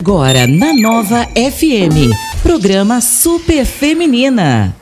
Agora na Nova FM, programa Super Feminina.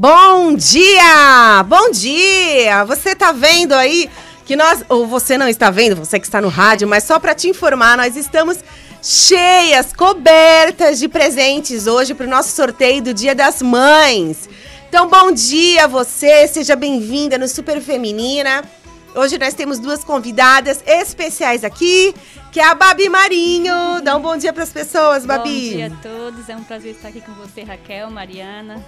Bom dia! Bom dia! Você tá vendo aí que nós, ou você não está vendo, você que está no rádio, mas só para te informar, nós estamos cheias, cobertas de presentes hoje para o nosso sorteio do Dia das Mães. Então, bom dia a você, seja bem-vinda no Super Feminina. Hoje nós temos duas convidadas especiais aqui, que é a Babi Marinho. Dá um bom dia para as pessoas, Babi. Bom dia a todos, é um prazer estar aqui com você, Raquel, Mariana.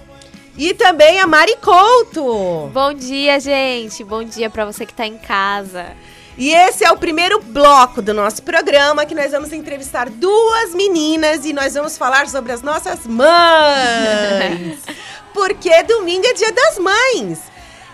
E também a Mari Couto. Bom dia, gente. Bom dia para você que está em casa. E esse é o primeiro bloco do nosso programa que nós vamos entrevistar duas meninas e nós vamos falar sobre as nossas mães. Porque domingo é dia das mães.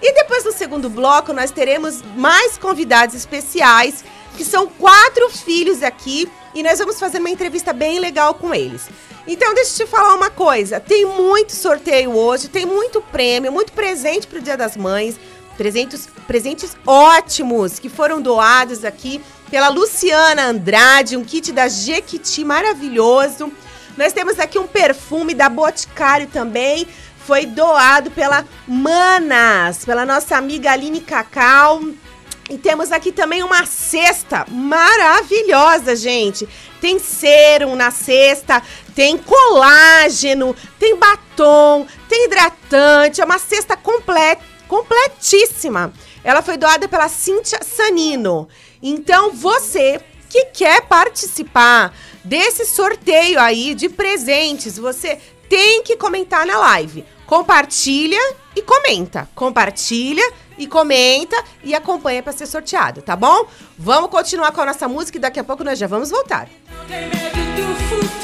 E depois no segundo bloco nós teremos mais convidados especiais, que são quatro filhos aqui, e nós vamos fazer uma entrevista bem legal com eles. Então, deixa eu te falar uma coisa: tem muito sorteio hoje, tem muito prêmio, muito presente para o Dia das Mães. Presentes, presentes ótimos que foram doados aqui pela Luciana Andrade, um kit da Jequiti maravilhoso. Nós temos aqui um perfume da Boticário também, foi doado pela Manas, pela nossa amiga Aline Cacau. E temos aqui também uma cesta maravilhosa, gente. Tem serum na cesta, tem colágeno, tem batom, tem hidratante. É uma cesta complet, completíssima. Ela foi doada pela Cíntia Sanino. Então, você que quer participar desse sorteio aí de presentes, você tem que comentar na live. Compartilha e comenta. Compartilha e comenta e acompanha para ser sorteado, tá bom? Vamos continuar com a nossa música e daqui a pouco nós já vamos voltar. Não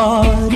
viva,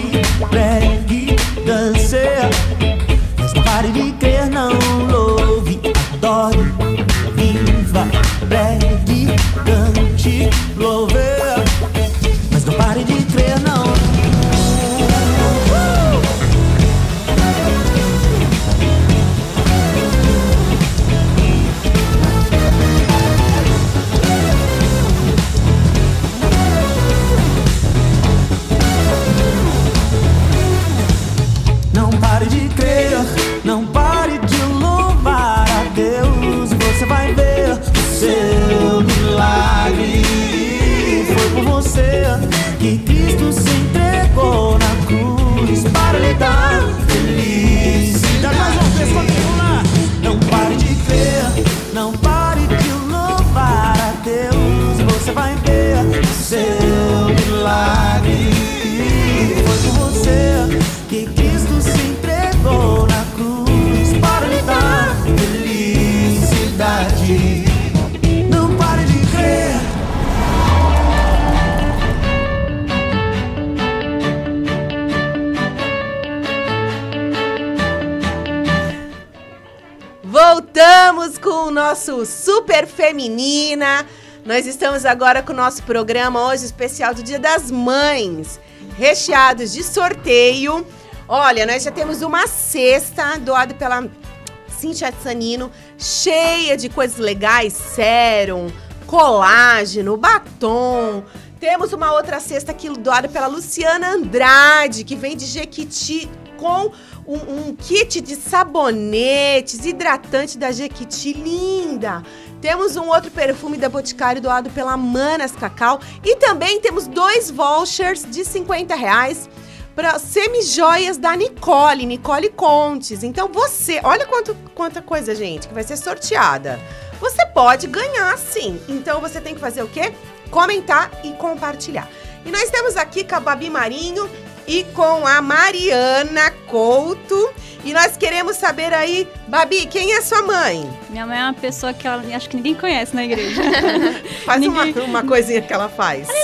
Estamos agora com o nosso programa hoje especial do Dia das Mães, recheados de sorteio. Olha, nós já temos uma cesta doada pela Cintia Sanino, cheia de coisas legais, sérum, colágeno, batom. Temos uma outra cesta aqui doada pela Luciana Andrade, que vem de Jequiti com um, um kit de sabonetes, hidratante da Jequiti, linda. Temos um outro perfume da Boticário doado pela Manas Cacau. E também temos dois vouchers de 50 reais para semijoias da Nicole, Nicole Contes. Então você, olha quanto, quanta coisa, gente, que vai ser sorteada. Você pode ganhar sim. Então você tem que fazer o quê? Comentar e compartilhar. E nós estamos aqui com a Babi Marinho e com a Mariana Couto. E nós queremos saber aí, Babi, quem é sua mãe? Minha mãe é uma pessoa que ela, acho que ninguém conhece na igreja. Faz uma, Ninguém- uma coisinha que ela faz.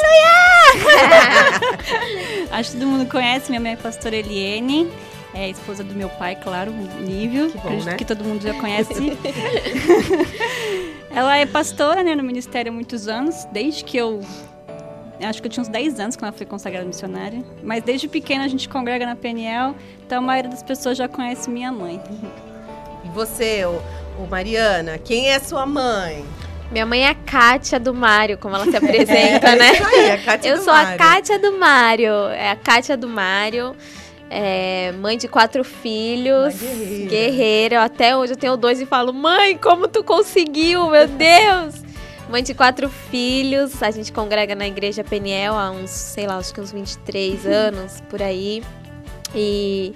acho que todo mundo conhece. Minha mãe é a pastora Eliene. É esposa do meu pai, claro, nível. Que bom, né? que todo mundo já conhece. ela é pastora, né, no ministério há muitos anos, desde que eu acho que eu tinha uns 10 anos quando ela foi consagrada missionária. Mas desde pequena a gente congrega na PNL, então a maioria das pessoas já conhece minha mãe. E você, ô, ô Mariana, quem é sua mãe? Minha mãe é a Kátia do Mário, como ela se apresenta, né? Isso aí, a Kátia Eu do sou a Mário. Kátia do Mário. É a Kátia do Mário. É mãe de quatro filhos. Guerreira. Guerreira. Até hoje eu tenho dois e falo, mãe, como tu conseguiu, meu Deus? Mãe de quatro filhos. A gente congrega na igreja Peniel há uns, sei lá, acho que uns 23 anos por aí. E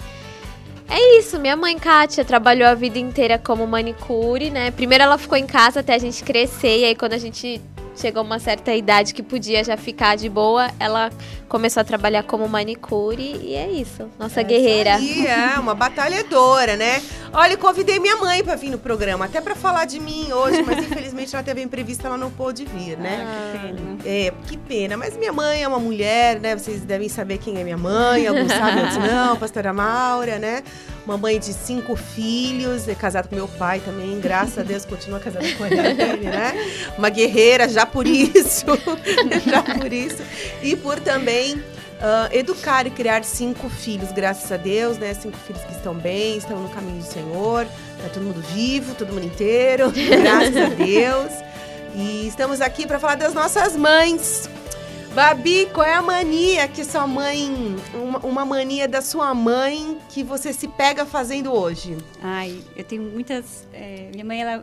é isso, minha mãe Kátia trabalhou a vida inteira como manicure, né? Primeiro ela ficou em casa até a gente crescer, e aí quando a gente chegou a uma certa idade que podia já ficar de boa, ela começou a trabalhar como manicure e é isso, nossa guerreira. Isso aí, é, uma batalhadora, né? Olha, eu convidei minha mãe pra vir no programa, até pra falar de mim hoje, mas infelizmente ela teve imprevista, ela não pôde vir, né? Que pena. É, que pena. Mas minha mãe é uma mulher, né? Vocês devem saber quem é minha mãe. Alguns sabem, outros não. Pastora Maura, né? Uma mãe de cinco filhos, é casada com meu pai também. Graças a Deus, continua casada com ele, né? Uma guerreira já por isso. já por isso. E por também ah, educar e criar cinco filhos, graças a Deus, né? Cinco filhos que estão bem, estão no caminho do Senhor. Tá todo mundo vivo, todo mundo inteiro. Graças a Deus. E estamos aqui para falar das nossas mães. Babi, qual é a mania que sua mãe. Uma, uma mania da sua mãe que você se pega fazendo hoje? Ai, eu tenho muitas. é, minha mãe, ela.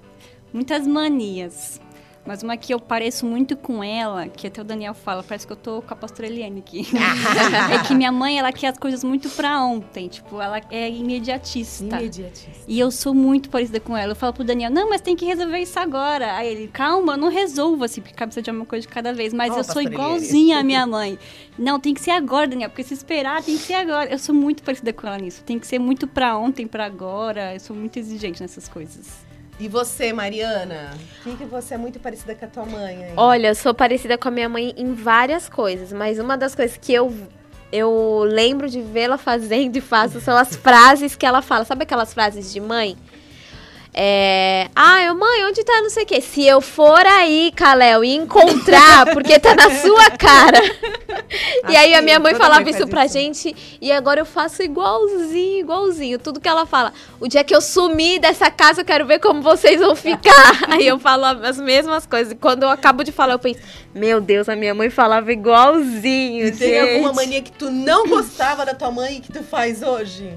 Muitas manias. Mas uma que eu pareço muito com ela, que até o Daniel fala, parece que eu tô com a pastora Eliane aqui. é que minha mãe, ela quer as coisas muito pra ontem. Tipo, ela é imediatista. Imediatista. E eu sou muito parecida com ela. Eu falo pro Daniel, não, mas tem que resolver isso agora. Aí ele, calma, eu não resolvo assim, porque cabeça de uma coisa de cada vez. Mas Ó, eu sou igualzinha à minha mãe. Não, tem que ser agora, Daniel, porque se esperar, tem que ser agora. Eu sou muito parecida com ela nisso. Tem que ser muito pra ontem, pra agora. Eu sou muito exigente nessas coisas. E você, Mariana? O que, que você é muito parecida com a tua mãe? hein? Olha, eu sou parecida com a minha mãe em várias coisas, mas uma das coisas que eu eu lembro de vê-la fazendo e faço são as frases que ela fala. Sabe aquelas frases de mãe? É. Ah, eu, mãe, onde tá não sei o quê? Se eu for aí, Kalel, e encontrar, porque tá na sua cara. e aí a Assim, minha mãe falava mãe isso pra isso. gente, e agora eu faço igualzinho, igualzinho. Tudo que ela fala. O dia que eu sumir dessa casa, eu quero ver como vocês vão ficar. aí eu falo as mesmas coisas. E quando eu acabo de falar, eu penso, meu Deus, a minha mãe falava igualzinho. E tem gente. alguma mania que tu não gostava da tua mãe e que tu faz hoje?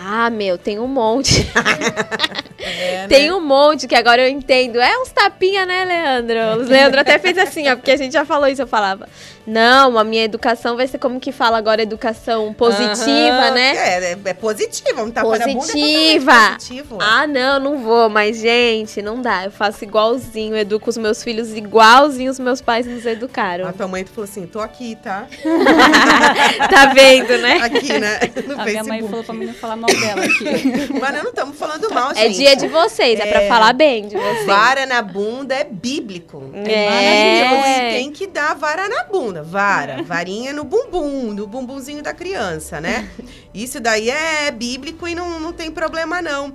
Ah, meu, tem um monte. É, né? Tem um monte que agora eu entendo. É uns tapinha, né, Leandro? O Leandro até fez assim, ó, porque a gente já falou isso, eu falava. Não, a minha educação vai ser como que fala agora, educação positiva, Aham, né? É, é, é positiva, um tapa na bunda é Positiva. positivo. Ah, não, não vou, mas gente, não dá. Eu faço igualzinho, educo os meus filhos igualzinho os meus pais nos educaram. A tua mãe tu falou assim, tô aqui, tá? tá vendo, né? Aqui, né? No a minha mãe Facebook. falou pra mim não falar mal dela aqui. Mas nós não estamos falando mal, É gente. dia de vocês, é, pra É. falar bem de vocês. Vara na bunda é bíblico. É, É. maravilhoso. Tem que dar vara na bunda. Vara. Varinha no bumbum, no bumbumzinho da criança, né? Isso daí é bíblico e não, não tem problema, não.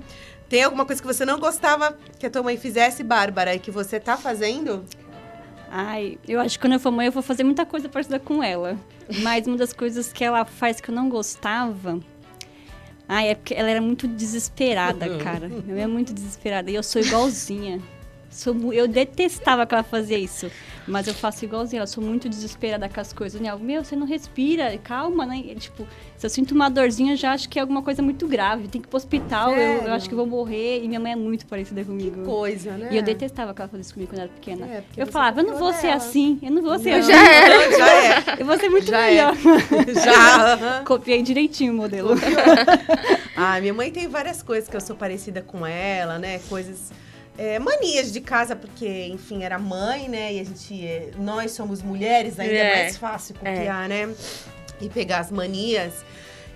Tem alguma coisa que você não gostava que a tua mãe fizesse, Bárbara, e que você tá fazendo? Ai, eu acho que quando eu for mãe eu vou fazer muita coisa parecida com ela. Mas uma das coisas que ela faz que eu não gostava. Ai, é porque ela era muito desesperada, cara. Minha mãe é muito desesperada. E eu sou igualzinha. Sou, eu detestava que ela fazia isso. Mas eu faço igualzinha. Eu sou muito desesperada com as coisas. Daniel, meu, você não respira. Calma, né? Tipo, se eu sinto uma dorzinha, eu já acho que é alguma coisa muito grave. Tem que ir pro hospital. Eu, eu acho que vou morrer. E minha mãe é muito parecida comigo. Coisa, né? E eu detestava que ela fazia isso comigo quando eu era pequena. É, eu falava, eu não vou ser dela. assim, eu não vou ser Não, assim. Já é. Já é. Eu vou ser muito Já é. melhor. Já. aham. Copiei direitinho o modelo. Ah, minha mãe tem várias coisas que eu sou parecida com ela, né? Coisas. É, manias de casa, porque, enfim, era mãe, né? E a gente. é, nós somos mulheres, ainda é, É. mais fácil copiar, né? E pegar as manias.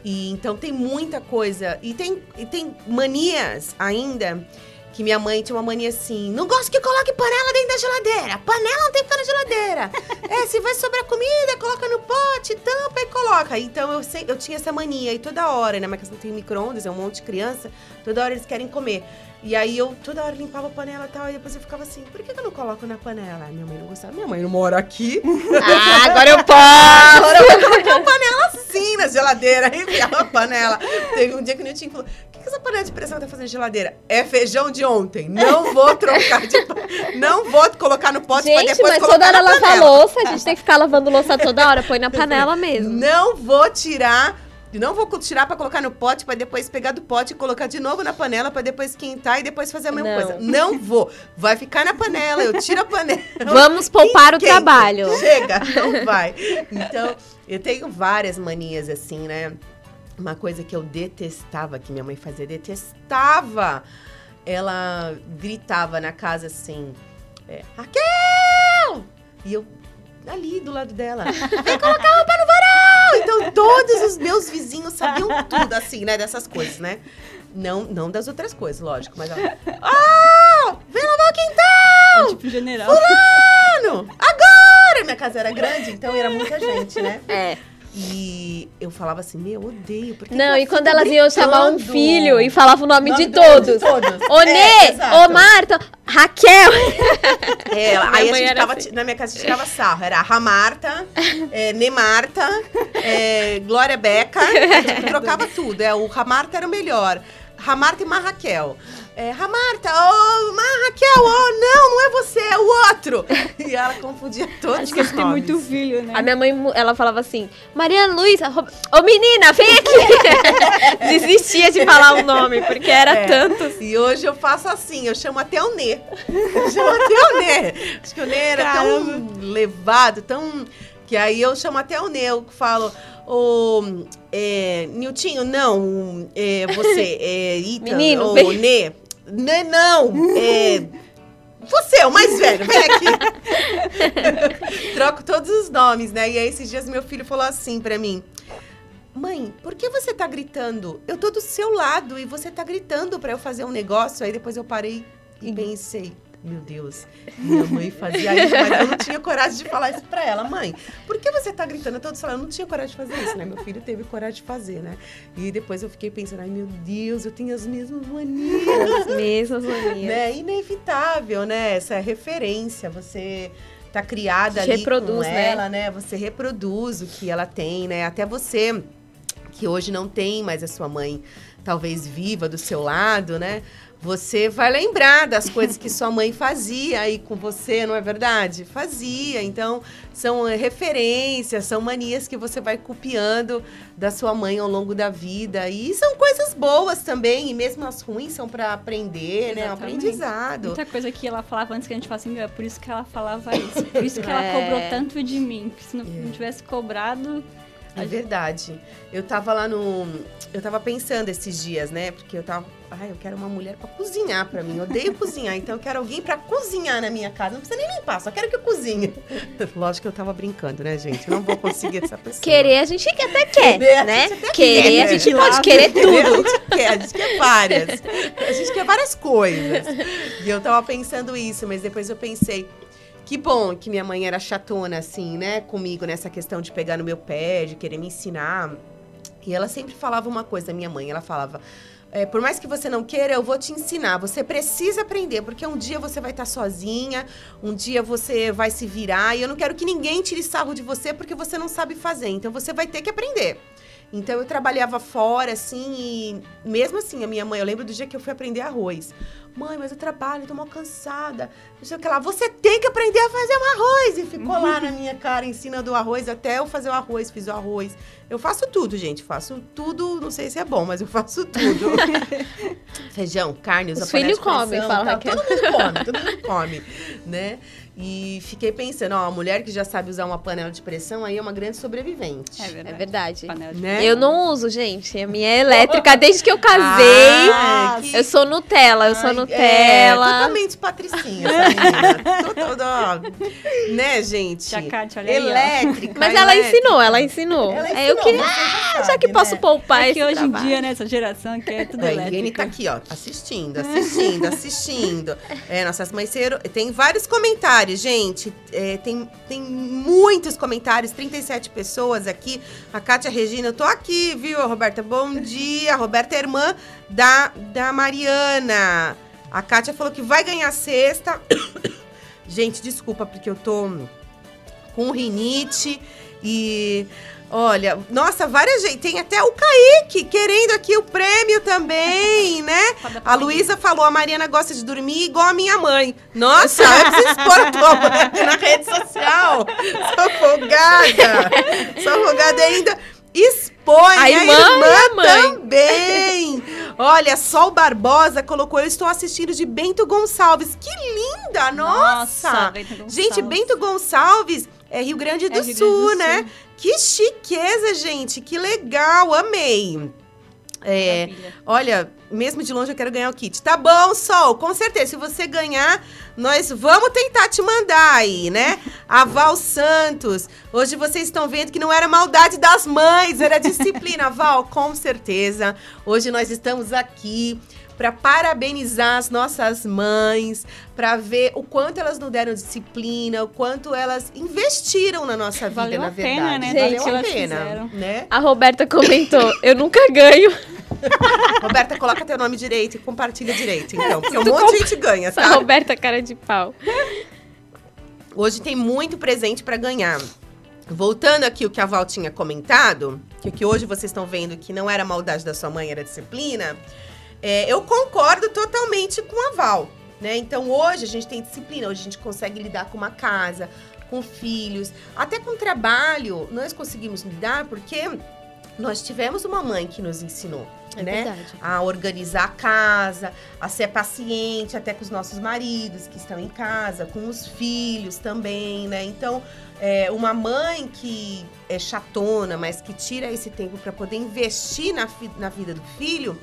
E então tem muita coisa. E tem, e tem manias ainda. Que minha mãe tinha uma mania assim: não gosto que coloque panela dentro da geladeira. Panela não tem que ficar na geladeira. é, se vai sobrar comida, coloca no pote, tampa e coloca. Então eu, sei, eu tinha essa mania. E toda hora, né? Mas que não tem micro-ondas, é um monte de criança. Toda hora eles querem comer. E aí eu toda hora limpava a panela e tal. E depois eu ficava assim: por que, que eu não coloco na panela? Minha mãe não gostava. Minha mãe não mora aqui. Ah, agora eu posso! Agora eu vou colocar a panela assim na geladeira. Aí enfiava a panela. Teve um dia que o Nilton falou: o que, que essa panela de pressão tá fazendo na geladeira? É feijão de ontem. Não vou trocar de Não vou colocar no pote pra Gente, depois mas colocar toda hora lavar louça, a gente tem que ficar lavando louça toda hora, põe na panela mesmo. Não vou tirar não vou tirar pra colocar no pote, pra depois pegar do pote e colocar de novo na panela pra depois esquentar e depois fazer a mesma Não. coisa. Não vou. Vai ficar na panela, eu tiro a panela. Vamos poupar o trabalho. Chega, não vai. Então, eu tenho várias manias assim, né? Uma coisa que eu detestava, que minha mãe fazia, detestava. Ela gritava na casa assim, é, Raquel! E eu ali do lado dela, vem colocar roupa no varal! Então, todos os meus vizinhos sabiam tudo, assim, né? Dessas coisas, né? Não, não das outras coisas, lógico, mas ela, ah! Vem lavar o quintal! Tipo, general. Mano, agora! Minha casa era grande, então era muita gente, né? É. E eu falava assim, meu, odeio. Por que Não, e quando elas iam chamar um filho e falava o nome, Nome de do- todos. de todos. Ô É, Nê, exato. ô Marta, Raquel. É, aí a gente tava, assim. na minha casa a gente tirava sarro. Era Ramarta, é, Nemarta, é, Glória Beca. A gente trocava tudo. É, o Ramarta era o melhor. Ramarta e Marraquel. É, Ramarta, ô, Marraquel, ô, não, não é você, é o outro. E ela confundia todos Acho que os eles têm muito filho, né? A minha mãe, ela falava assim, Mariana Luísa, ô menina, vem aqui. Desistia de falar o nome, porque era É. tantos. E hoje eu faço assim, eu chamo até o Nê. Eu chamo até o Nê. Acho que o Nê era tão levado, tão. Que aí eu chamo até o Nê, eu falo, ô. é, Niltinho, não, é, você, é, Ita, Menino, vem. Nê. Nê, não, é. Você, o mais velho, vem aqui. Troco todos os nomes, né? E aí, esses dias, meu filho falou assim pra mim: Mãe, por que você tá gritando? Eu tô do seu lado e você tá gritando pra eu fazer um negócio. Aí depois eu parei e pensei. Meu Deus, minha mãe fazia isso, mas eu não tinha coragem de falar isso pra ela. Mãe, por que você tá gritando? Eu tô do seu lado. Eu não tinha coragem de fazer isso, né? Meu filho teve coragem de fazer, né? E depois eu fiquei pensando, ai meu Deus, eu tenho as mesmas manias As mesmas manias. né? Inevitável, né? Essa é referência, você tá criada ali reproduz, com né? ela, né? Você reproduz o que ela tem, né? Até você que hoje não tem mais a sua mãe talvez viva do seu lado, né? Você vai lembrar das coisas que sua mãe fazia aí com você, não é verdade? Fazia. Então, são eh, referências, são manias que você vai copiando da sua mãe ao longo da vida. E são coisas boas também, e mesmo as ruins são para aprender, né? É um Exatamente. aprendizado. Muita coisa que ela falava antes que a gente fala assim, é por isso que ela falava isso. Por isso que ela É. cobrou tanto de mim. Porque se não, não tivesse cobrado. É verdade. Eu tava lá no. Eu tava pensando esses dias, né? Porque eu tava. Ai, eu quero uma mulher pra cozinhar pra mim. Eu odeio cozinhar, então eu quero alguém pra cozinhar na minha casa. Não precisa nem limpar, só quero que eu cozinhe. Lógico que eu tava brincando, né, gente? Eu não vou conseguir essa pessoa. Querer a gente até quer, Querer, a né? gente até Querer quer, a né? gente pode querer Querer, A tudo. gente quer, a gente quer várias. A gente quer várias coisas. E eu tava pensando isso, mas depois eu pensei. Que bom que minha mãe era chatona, assim, né? Comigo nessa questão de pegar no meu pé, de querer me ensinar. E ela sempre falava uma coisa, minha mãe, ela falava. é, por mais que você não queira, eu vou te ensinar. Você precisa aprender, porque um dia você vai estar sozinha, um dia você vai se virar, e eu não quero que ninguém tire sarro de você porque você não sabe fazer. Então você vai ter que aprender. Então eu trabalhava fora, assim, e mesmo assim, a minha mãe, eu lembro do dia que eu fui aprender arroz. Mãe, mas eu trabalho, tô mal cansada. Não sei o que lá. Você tem que aprender a fazer um arroz. E ficou lá na minha cara, ensinando o arroz, até eu fazer o arroz, fiz o arroz. Eu faço tudo, gente. Faço tudo, não sei se é bom, mas eu faço tudo. Feijão, carne, usa Os filhos comem, fala, tá? Raquel. Todo mundo come, todo mundo come, né? E fiquei pensando, ó, a mulher que já sabe usar uma panela de pressão aí é uma grande sobrevivente. É verdade. É verdade. Né? Eu não uso, gente. A minha é elétrica desde que eu casei. Ah, que- Eu sou Nutella, eu sou Ai, Nutella. É, totalmente patricinha, essa menina. Total- ó, né, gente? Olha. Elétrica. Mas ela elétrica. ensinou, ela ensinou. Ela eu ensinou, queria, você já ah, já que posso né? poupar É esse que hoje em trabalho. dia, nessa geração, que é tudo A elétrico. Irene tá aqui, ó, assistindo, assistindo, assistindo. É, nossas mães ser- Tem vários comentários, gente. É, tem, tem muitos comentários, 37 pessoas aqui. A Kátia Regina, eu tô aqui, viu, Roberta? Bom dia. A Roberta é irmã da, da Mariana. A Kátia falou que vai ganhar sexta. gente, desculpa, porque eu tô com rinite e. Olha, nossa, várias gente. Tem até o Kaique querendo aqui o prêmio também, né? A Luísa falou: a Mariana gosta de dormir igual a minha mãe. Nossa, eu preciso expor a tua mãe na rede social. Sou folgada. Sou folgada ainda. Expõe põe, A irmã a mãe. também. Olha, Sol Barbosa colocou, eu estou assistindo de Bento Gonçalves. Que linda, nossa! Nossa, Bento Gonçalves. Gente, Bento Gonçalves é Rio Grande do É Rio Grande Sul, do né? Sul. Que chiqueza, gente, que legal, amei. É, olha, mesmo de longe eu quero ganhar o kit. Tá bom, Sol, com certeza. Se você ganhar, nós vamos tentar te mandar aí, né? A Val Santos. Hoje vocês estão vendo que não era maldade das mães, era disciplina. Val, com certeza. Hoje nós estamos aqui para parabenizar as nossas mães, para ver o quanto elas nos deram disciplina, o quanto elas investiram na nossa vida, Valeu na a pena, verdade. né? Valeu Gente, a elas pena, fizeram. né? A Roberta comentou, eu nunca ganho. Roberta, coloca teu nome direito e compartilha direito, então. Porque um monte de gente ganha, tá? Roberta cara de pau. Hoje tem muito presente pra ganhar. Voltando aqui o que a Val tinha comentado, que, que hoje vocês estão vendo que não era maldade da sua mãe, era disciplina. É, eu concordo totalmente com a Val, né? Então hoje a gente tem disciplina, hoje a gente consegue lidar com uma casa, com filhos, até com trabalho, nós conseguimos lidar porque nós tivemos uma mãe que nos ensinou, É né? verdade. a organizar a casa, a ser paciente até com os nossos maridos que estão em casa, com os filhos também, né? Então, é, uma mãe que é chatona, mas que tira esse tempo para poder investir na, na vida do filho,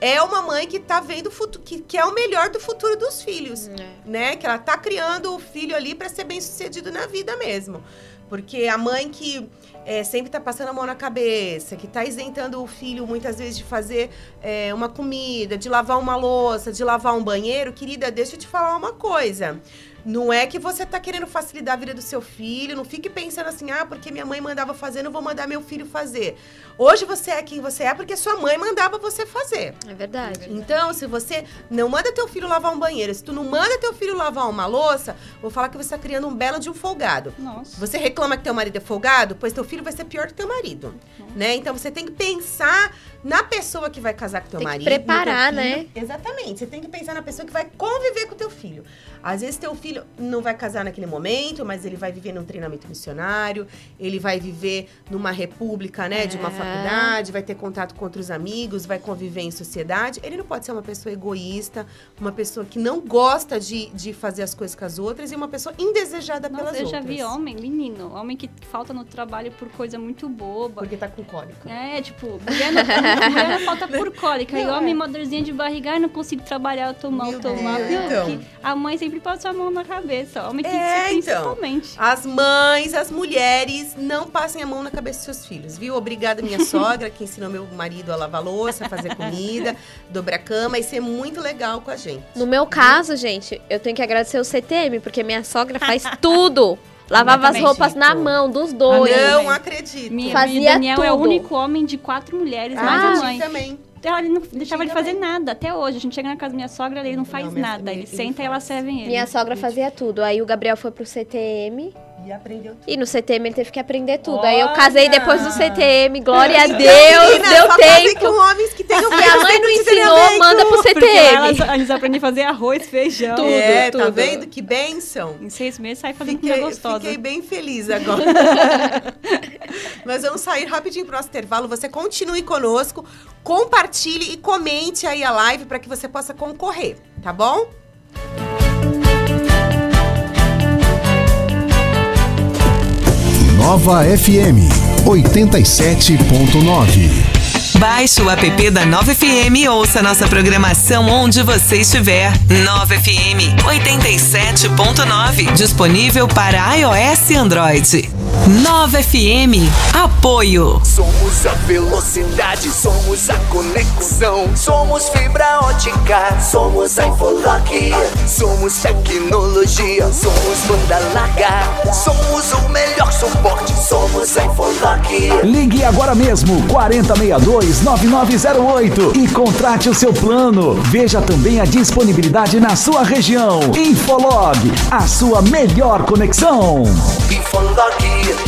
é uma mãe que tá vendo o futuro, que, que é o melhor do futuro dos filhos né? Que ela tá criando o filho ali para ser bem sucedido na vida mesmo. Porque a mãe que é, sempre tá passando a mão na cabeça, que tá isentando o filho muitas vezes de fazer é, uma comida, de lavar uma louça, de lavar um banheiro, querida, deixa eu te falar uma coisa. Não é que você tá querendo facilitar a vida do seu filho, não fique pensando assim, ah, porque minha mãe mandava fazer, não vou mandar meu filho fazer. Hoje você é quem você é porque sua mãe mandava você fazer. É verdade. Então, se você não manda teu filho lavar um banheiro, se tu não manda teu filho lavar uma louça, vou falar que você tá criando um belo de um folgado. Nossa. Você reclama que teu marido é folgado, pois teu filho vai ser pior que teu marido, né? Então você tem que pensar na pessoa que vai casar com teu Tem que marido. preparar, teu né? Exatamente. Você tem que pensar na pessoa que vai conviver com teu filho. Às vezes teu filho não vai casar naquele momento, mas ele vai viver num treinamento missionário, ele vai viver numa república, né, de uma É. faculdade, vai ter contato com outros amigos, vai conviver em sociedade. Ele não pode ser uma pessoa egoísta, uma pessoa que não gosta de, de fazer as coisas com as outras e uma pessoa indesejada Nossa, pelas eu já outras. vi homem, menino, homem que falta no trabalho por coisa muito boba. Porque tá com cólica. É, tipo, mulher não, mulher não falta por cólica. e Não, homem, é. de barriga, não consigo trabalhar, eu tô mal, Meu tô mal. Então. A mãe sempre passa a mão na cabeça. Homem que É, se então. principalmente. As mães, as mulheres, não passem a mão na cabeça dos seus filhos, viu? Obrigada, minha sogra, que ensinou meu marido a lavar louça, a fazer comida, dobrar a cama e ser muito legal com a gente. No meu caso, gente, eu tenho que agradecer o CTM, porque minha sogra faz tudo. Lavava as também, roupas na mão dos dois. não acredito. Minha, Fazia Daniel é o tudo. único homem de quatro mulheres, Ah, mais a mãe. também. Ela não deixava ele fazer nada, até hoje. A gente chega na casa da minha sogra, ele não faz Não, minha- nada. Ele ele senta e ela faz. serve ele. Minha sogra fazia tudo. Aí o Gabriel foi pro CTM. E aprendeu tudo. E no CTM ele teve que aprender tudo. Aí eu casei Olha! depois do CTM. Glória a Deus, menina, deu tempo. com homens que tenham Se a mãe não ensinou, manda pro lá elas, CTM. eles aprendem a fazer arroz, feijão. Tudo, é, tá tudo. vendo? Que bênção. Em seis meses sai fazendo Fiquei, comida gostosa. fiquei bem feliz agora. Nós vamos sair rapidinho pro nosso intervalo. Você continue conosco, compartilhe e comente aí a live para que você possa concorrer, tá bom? Nova FM 87.9. Baixe o app da 9FM e ouça nossa programação onde você estiver. 9FM 87.9. Disponível para iOS e Android. 9FM. Apoio. Somos a velocidade, somos a conexão. Somos fibra ótica, somos a Infolock. Somos tecnologia, somos banda larga. Somos o melhor suporte, somos a Infolock. Ligue agora mesmo 4062-9908 e contrate o seu plano. Veja também a disponibilidade na sua região. Infolog, a sua melhor conexão.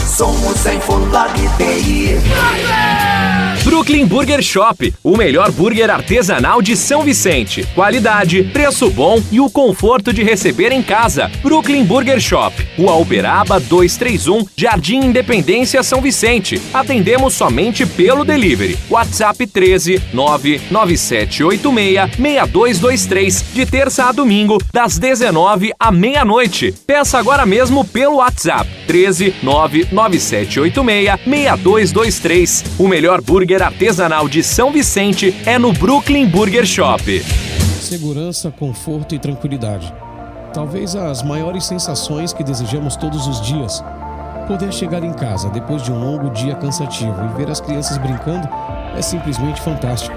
Somos a Infolock TI. Brooklyn Burger Shop, o melhor burger artesanal de São Vicente. Qualidade, preço bom e o conforto de receber em casa. Brooklyn Burger Shop, Rua Uberaba 231, Jardim Independência, São Vicente. Atendemos somente pelo delivery. WhatsApp 13 99786 6223, de terça a domingo, das 19 à meia-noite. Peça agora mesmo pelo WhatsApp 13 99786 6223. O melhor burger artesanal de São Vicente é no Brooklyn Burger Shop. Segurança, conforto e tranquilidade. Talvez as maiores sensações que desejamos todos os dias. Poder chegar em casa depois de um longo dia cansativo e ver as crianças brincando é simplesmente fantástico.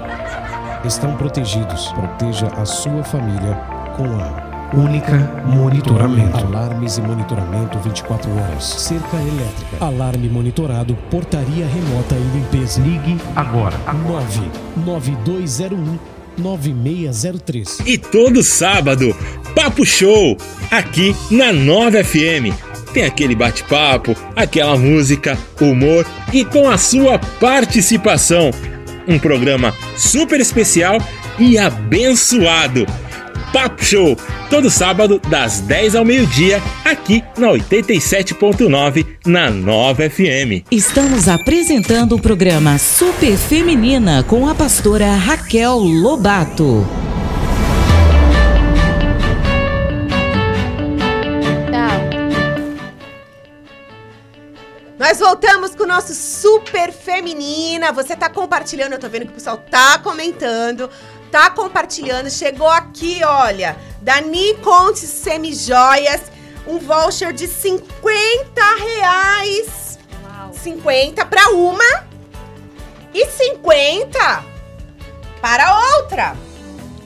Estão protegidos. Proteja a sua família com a Única Monitoramento. Alarmes e monitoramento 24 horas. Cerca elétrica. Alarme monitorado. Portaria remota e limpeza. Ligue agora. 99201 9603. E todo sábado, Papo Show, aqui na Nova FM. Tem aquele bate-papo, aquela música, humor e com a sua participação. Um programa super especial e abençoado. Papo Show, todo sábado, das 10 ao meio-dia, aqui na 87.9, na Nova FM. Estamos apresentando o programa Super Feminina com a pastora Raquel Lobato. Nós voltamos com o nosso Super Feminina. Você tá compartilhando, eu tô vendo que o pessoal tá comentando, tá compartilhando. Chegou aqui, olha, Dani Contes Semijoias, um voucher de 50 reais. 50 para uma e 50 para outra.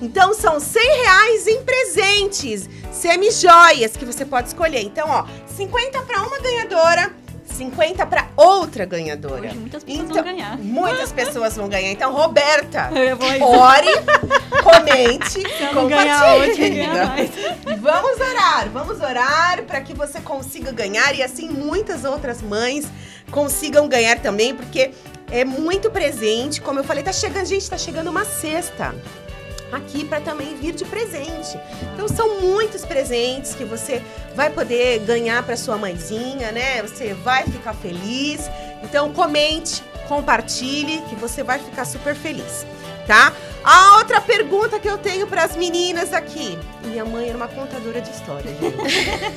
Então são 100 reais em presentes, semijoias que você pode escolher. Então, ó, 50 para uma ganhadora, 50 para outra ganhadora. Hoje muitas pessoas Então, vão ganhar. Muitas pessoas vão ganhar. Então, Roberta, ore, comente, mais. Vamos orar, vamos orar para que você consiga ganhar e assim muitas outras mães consigam ganhar também, porque é muito presente. Como eu falei, tá chegando, gente, tá chegando uma cesta aqui para também vir de presente. Então são muitos presentes que você vai poder ganhar para sua mãezinha, né? Você vai ficar feliz. Então comente, compartilhe que você vai ficar super feliz, tá? A outra pergunta que eu tenho para as meninas aqui. Minha mãe era uma contadora de história, gente.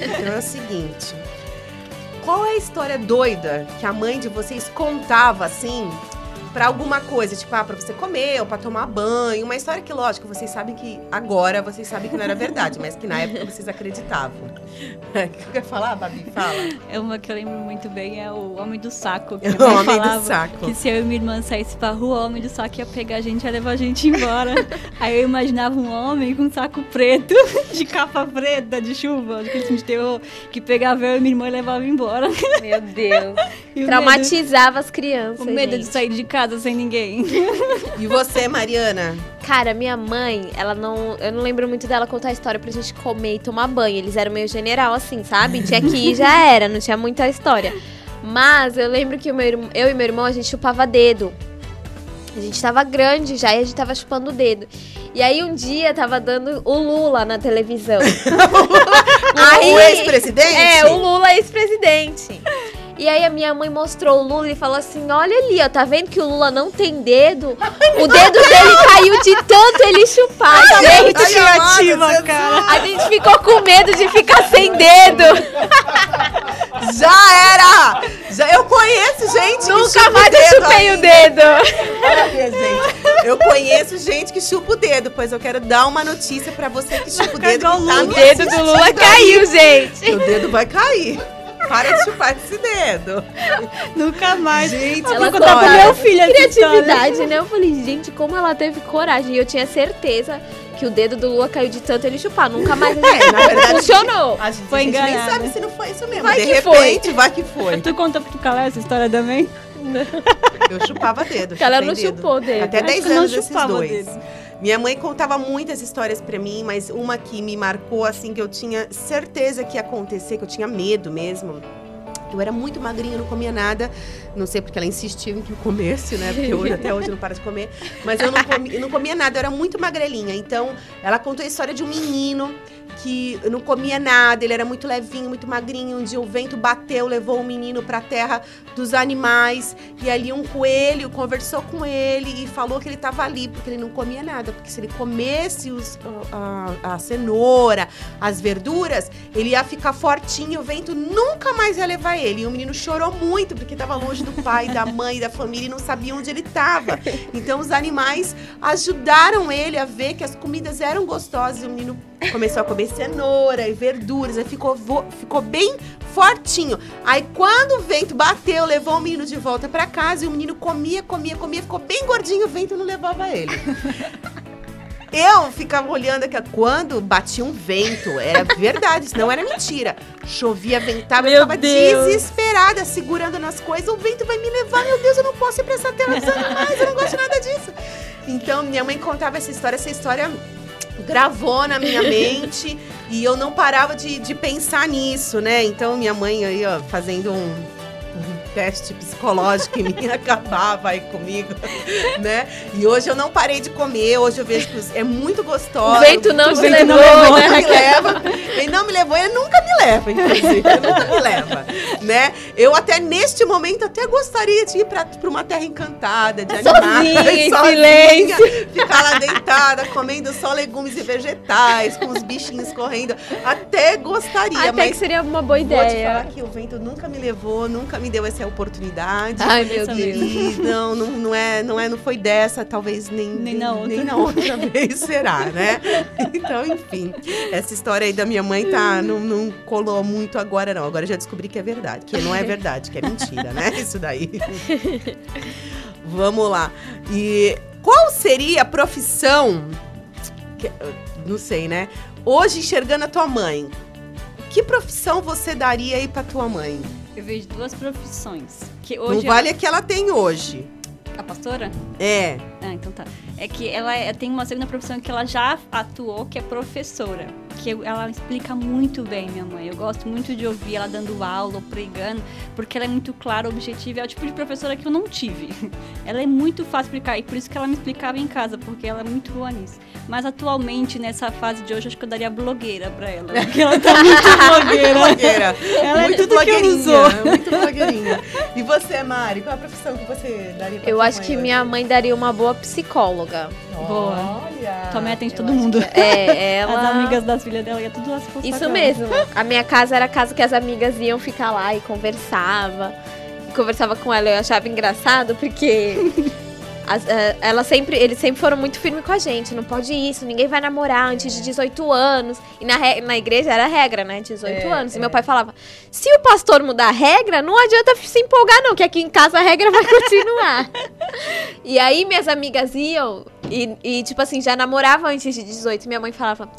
Então é o seguinte, qual é a história doida que a mãe de vocês contava assim pra alguma coisa, tipo, ah, pra você comer ou pra tomar banho? Uma história que, lógico, vocês sabem que agora vocês sabem que não era verdade, mas que na época vocês acreditavam. O que eu quer falar, Babi? Fala. É uma que eu lembro muito bem, é o Homem do Saco. Que O Homem do falava Saco. Que se eu e minha irmã saísse pra rua, o Homem do Saco ia pegar a gente e ia levar a gente embora. Aí eu imaginava um homem com um saco preto, de capa preta, de chuva, de filme de terror, que pegava eu e minha irmã e levava embora. Meu Deus. E Traumatizava as crianças. medo, o medo de gente. sair de casa sem ninguém. E você, Mariana? Cara, minha mãe, ela não. Eu não lembro muito dela contar a história pra gente comer e tomar banho. Eles eram meio general, assim, sabe? Tinha que ir já era, não tinha muita história. Mas eu lembro que o meu, irmão- eu e meu irmão, a gente chupava dedo. A gente tava grande já e a gente tava chupando o dedo. E aí um dia tava dando o Lula na televisão. o ex-presidente? É, o Lula ex-presidente. E aí a minha mãe mostrou o Lula e falou assim: olha ali, ó, tá vendo que o Lula não tem dedo? O dedo dele caiu de tanto ele chupar. Ai, gente. ai, amada, cara. A gente ficou com medo de ficar sem dedo. Já era! Já, eu conheço gente que Nunca chupa mais o eu dedo chupei o dedo. Gente, eu conheço gente que chupa o dedo, pois eu quero dar uma notícia pra você que chupa o dedo. que tá O dedo do Lula caiu, gente. O dedo vai cair. Para de chupar esse dedo. Nunca mais. Gente, Eu Ela contar pro meu filho essa história. Criatividade, né? Eu falei, gente, como ela teve coragem. E eu tinha certeza que o dedo do Lula caiu de tanto ele chupar. Nunca mais É, na verdade, funcionou. A gente, Foi a gente nem sabe se não foi isso mesmo. Vai de que repente, vai que foi. Tu conta pro Calé essa história também? Eu chupava dedo. Ela não dedo. chupou dedo. Até Acho 10 que não anos esses dois. dedo. Minha mãe contava muitas histórias pra mim, mas uma que me marcou, assim, que eu tinha certeza que ia acontecer, que eu tinha medo mesmo. Eu era muito magrinha, não comia nada. Não sei porque ela insistiu em que eu comesse, né? Porque hoje, até hoje eu não para de comer. Mas eu não, comi, eu não comia nada, eu era muito magrelinha. Então, ela contou a história de um menino que não comia nada, ele era muito levinho, muito magrinho. Um dia o vento bateu, levou o menino para a terra dos animais. E ali um coelho conversou com ele e falou que ele estava ali porque ele não comia nada. Porque se ele comesse os, a, a, cenoura, as verduras, ele ia ficar fortinho. O vento nunca mais ia levar ele. E o menino chorou muito porque estava longe do pai, da mãe, da família e não sabia onde ele estava. Então os animais ajudaram ele a ver que as comidas eram gostosas e o menino começou a comer cenoura e verduras, aí ficou, ficou bem fortinho. Aí quando o vento bateu, levou o menino de volta pra casa e o menino comia, comia, comia, ficou bem gordinho, o vento não levava ele. Eu ficava olhando aqui, quando batia um vento, era verdade, isso não era mentira. Chovia, ventava, eu Meu ficava Deus. desesperada, segurando nas coisas. O vento vai me levar, meu Deus, eu não posso ir pra essa terra dos animais, eu não gosto nada disso. Então, minha mãe contava essa história, essa história gravou na minha mente e eu não parava de, de pensar nisso, né? Então, minha mãe aí, ó, fazendo um, teste psicológico em mim, acabava aí comigo, né? E hoje eu não parei de comer, hoje eu vejo que é muito gostoso. O vento não te gostoso, levou, ele né? me leva. Ele não me levou, ele nunca me leva, inclusive. Ele nunca me leva, né? Eu até, neste momento, até gostaria de ir pra uma terra encantada, de animais. Sozinha, em sozinha, Ficar lá deitada, comendo só legumes e vegetais, com os bichinhos correndo. Até gostaria, Até mas que seria uma boa Vou te falar ideia. que o vento nunca me levou, nunca me deu essa oportunidade. Ai, meu Deus. E não, não, não é, não é, não foi dessa, talvez nem, Nem na outra. nem na outra vez será, né? Então, enfim, essa história aí da minha mãe tá, não, não colou muito agora, não. Agora já descobri que é verdade, que não é verdade, que é mentira, né? Isso daí. Vamos lá. E qual seria a profissão? que- não sei, né? Hoje enxergando a tua mãe, que profissão você daria aí pra tua mãe? Eu vejo duas profissões. Que Não hoje vale a que ela tem hoje. a pastora? É. Ah, então tá. É que ela é- tem uma segunda profissão que ela já atuou, que é professora. Que eu- ela explica muito bem, minha mãe. Eu gosto muito de ouvir ela dando aula ou pregando, porque ela é muito clara, objetiva. É o tipo de professora que eu não tive. Ela é muito fácil de explicar, e por isso que ela me explicava em casa, porque ela é muito boa nisso. Mas atualmente, nessa fase de hoje, acho que eu daria blogueira pra ela. Porque ela tá muito blogueira. Blogueira. Ela é muito tudo que eu blogueirinha, usou. Muito blogueirinha. E você, Mari, qual a profissão que você daria pra Eu acho que hoje? minha mãe daria uma boa psicóloga. Boa. Olha. Tua mãe atende todo mundo. É, ela. As amigas das filhas dela ia tudo lá se Isso mesmo. A minha casa era a casa que as amigas iam ficar lá e conversava. E conversava com ela. Eu achava engraçado porque as- eh, ela sempre, eles sempre foram muito firmes com a gente. Não pode isso, ninguém vai namorar antes de 18 anos. E na, re- na igreja era regra, né? 18 É, anos. E é. meu pai falava: se o pastor mudar a regra, não adianta se empolgar, não, que aqui em casa a regra vai continuar. e aí minhas amigas iam e, e, tipo assim, já namoravam antes de 18. Minha mãe falava.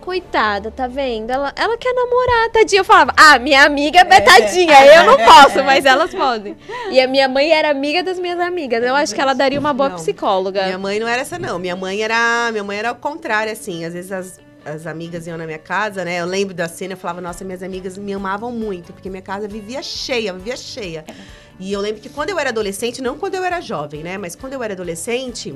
Coitada, tá vendo? Ela, ela quer namorar, tadinha. Eu falava, ah, minha amiga é tadinha, eu não posso, mas elas podem. E a minha mãe era amiga das minhas amigas. Eu acho que ela daria uma boa Não. psicóloga. Minha mãe não era essa, não. Minha mãe era. Minha mãe era o contrário, assim. Às vezes as, as amigas iam na minha casa, né? Eu lembro da cena, eu falava, nossa, minhas amigas me amavam muito, porque minha casa vivia cheia, vivia cheia. E eu lembro que quando eu era adolescente, não quando eu era jovem, né? Mas quando eu era adolescente,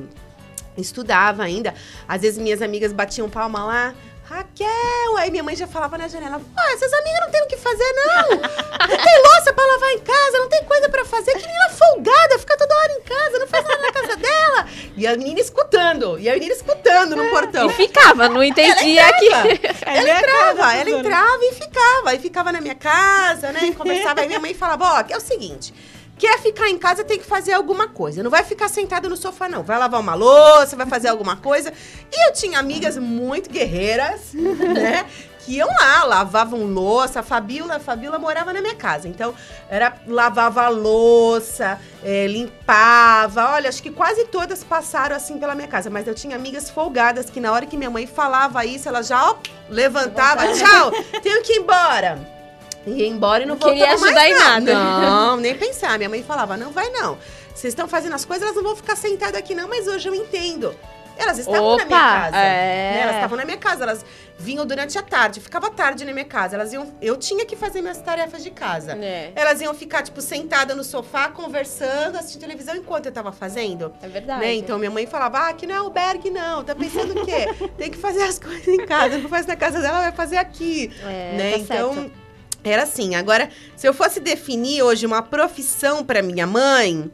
estudava ainda. Às vezes minhas amigas batiam palma lá. Raquel! Aí minha mãe já falava na janela: Ah, essas amigas não tem o que fazer, não! Não tem louça pra lavar em casa, não tem coisa pra fazer. Que menina folgada, fica toda hora em casa, não faz nada na casa dela. E a menina escutando, e a menina escutando no portão. E ficava, não entendia Ela que. entrava, ela entrava, ela entrava e ficava. E ficava na minha casa, né? E conversava. Aí minha mãe falava: Ó, é o seguinte. Quer ficar em casa, tem que fazer alguma coisa. Não vai ficar sentado no sofá, não. Vai lavar uma louça, vai fazer alguma coisa. E eu tinha amigas muito guerreiras, né? Que iam lá, lavavam louça. A Fabiola, a Fabiola morava na minha casa. Então, era lavava louça, eh, limpava. Olha, acho que quase todas passaram assim pela minha casa. Mas eu tinha amigas folgadas que na hora que minha mãe falava isso, ela já ó, levantava. Tchau, tenho que ir embora. Ia embora e não Não queria ajudar em nada. Não, nem pensar. Minha mãe falava, não vai não. Vocês estão fazendo as coisas, elas não vão ficar sentadas aqui não, mas hoje eu entendo. Elas estavam na minha Opa, casa. é. né? Elas estavam na minha casa. Elas vinham durante a tarde. Ficava tarde na minha casa. Elas iam. Eu tinha que fazer minhas tarefas de casa. É. Elas iam ficar, tipo, sentada no sofá, conversando, assistindo televisão enquanto eu tava fazendo. É verdade. Né? Então minha mãe falava, ah, aqui não é albergue, não. Tá pensando o quê? Tem que fazer as coisas em casa. Não faz na casa dela, vai fazer aqui. É, né? tá então. certo. Era assim. Agora, se eu fosse definir hoje uma profissão para minha mãe,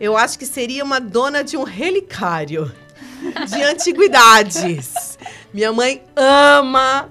eu acho que seria uma dona de um relicário de antiguidades. Minha mãe ama.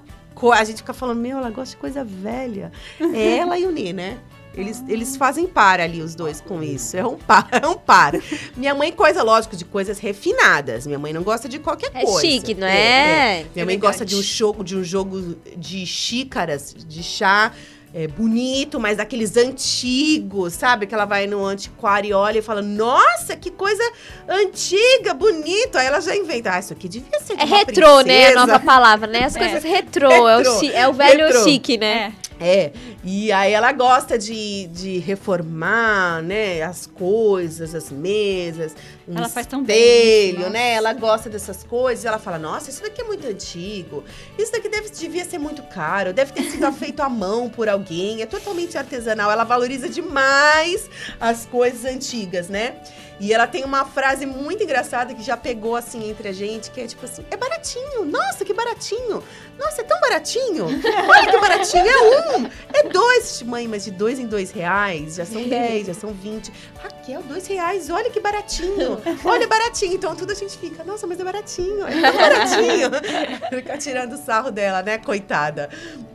A gente fica falando, meu, ela gosta de coisa velha. É ela e o Nê, né? Eles, eles fazem par ali, os dois, com isso. É um par, é um par. Minha mãe coisa, lógico, de coisas refinadas. Minha mãe não gosta de qualquer É coisa. chique, não é? Minha mãe gosta de um jogo, de um jogo de xícaras de chá é, bonito, mas daqueles antigos, sabe? Que ela vai no antiquário e olha e fala: Nossa, que coisa antiga, bonito. Aí ela já inventa: Ah, isso aqui devia ser de É uma retrô, né? A princesa." nova palavra, né? As É. coisas retrô. É, o, Retrô. chi- é o velho Retrô. chique, né? É, e aí ela gosta de, de reformar, né, as coisas, as mesas, um Ela faz tão bem espelho, né? Ela gosta dessas coisas. Ela fala: "Nossa, isso daqui é muito antigo. Isso daqui deve, devia ser muito caro. Deve ter sido feito à mão por alguém. É totalmente artesanal. Ela valoriza demais as coisas antigas, né? E ela tem uma frase muito engraçada que já pegou assim entre a gente, que é tipo assim: "É baratinho. Nossa, que baratinho. Nossa, é tão baratinho. Olha que baratinho. É um, é dois. Mãe, mas de dois em dois reais, já são dez, já são vinte. Raquel, dois reais, olha que baratinho. Olha, baratinho. Então tudo a gente fica, nossa, mas é baratinho. É baratinho. Fica tirando sarro dela, né, coitada.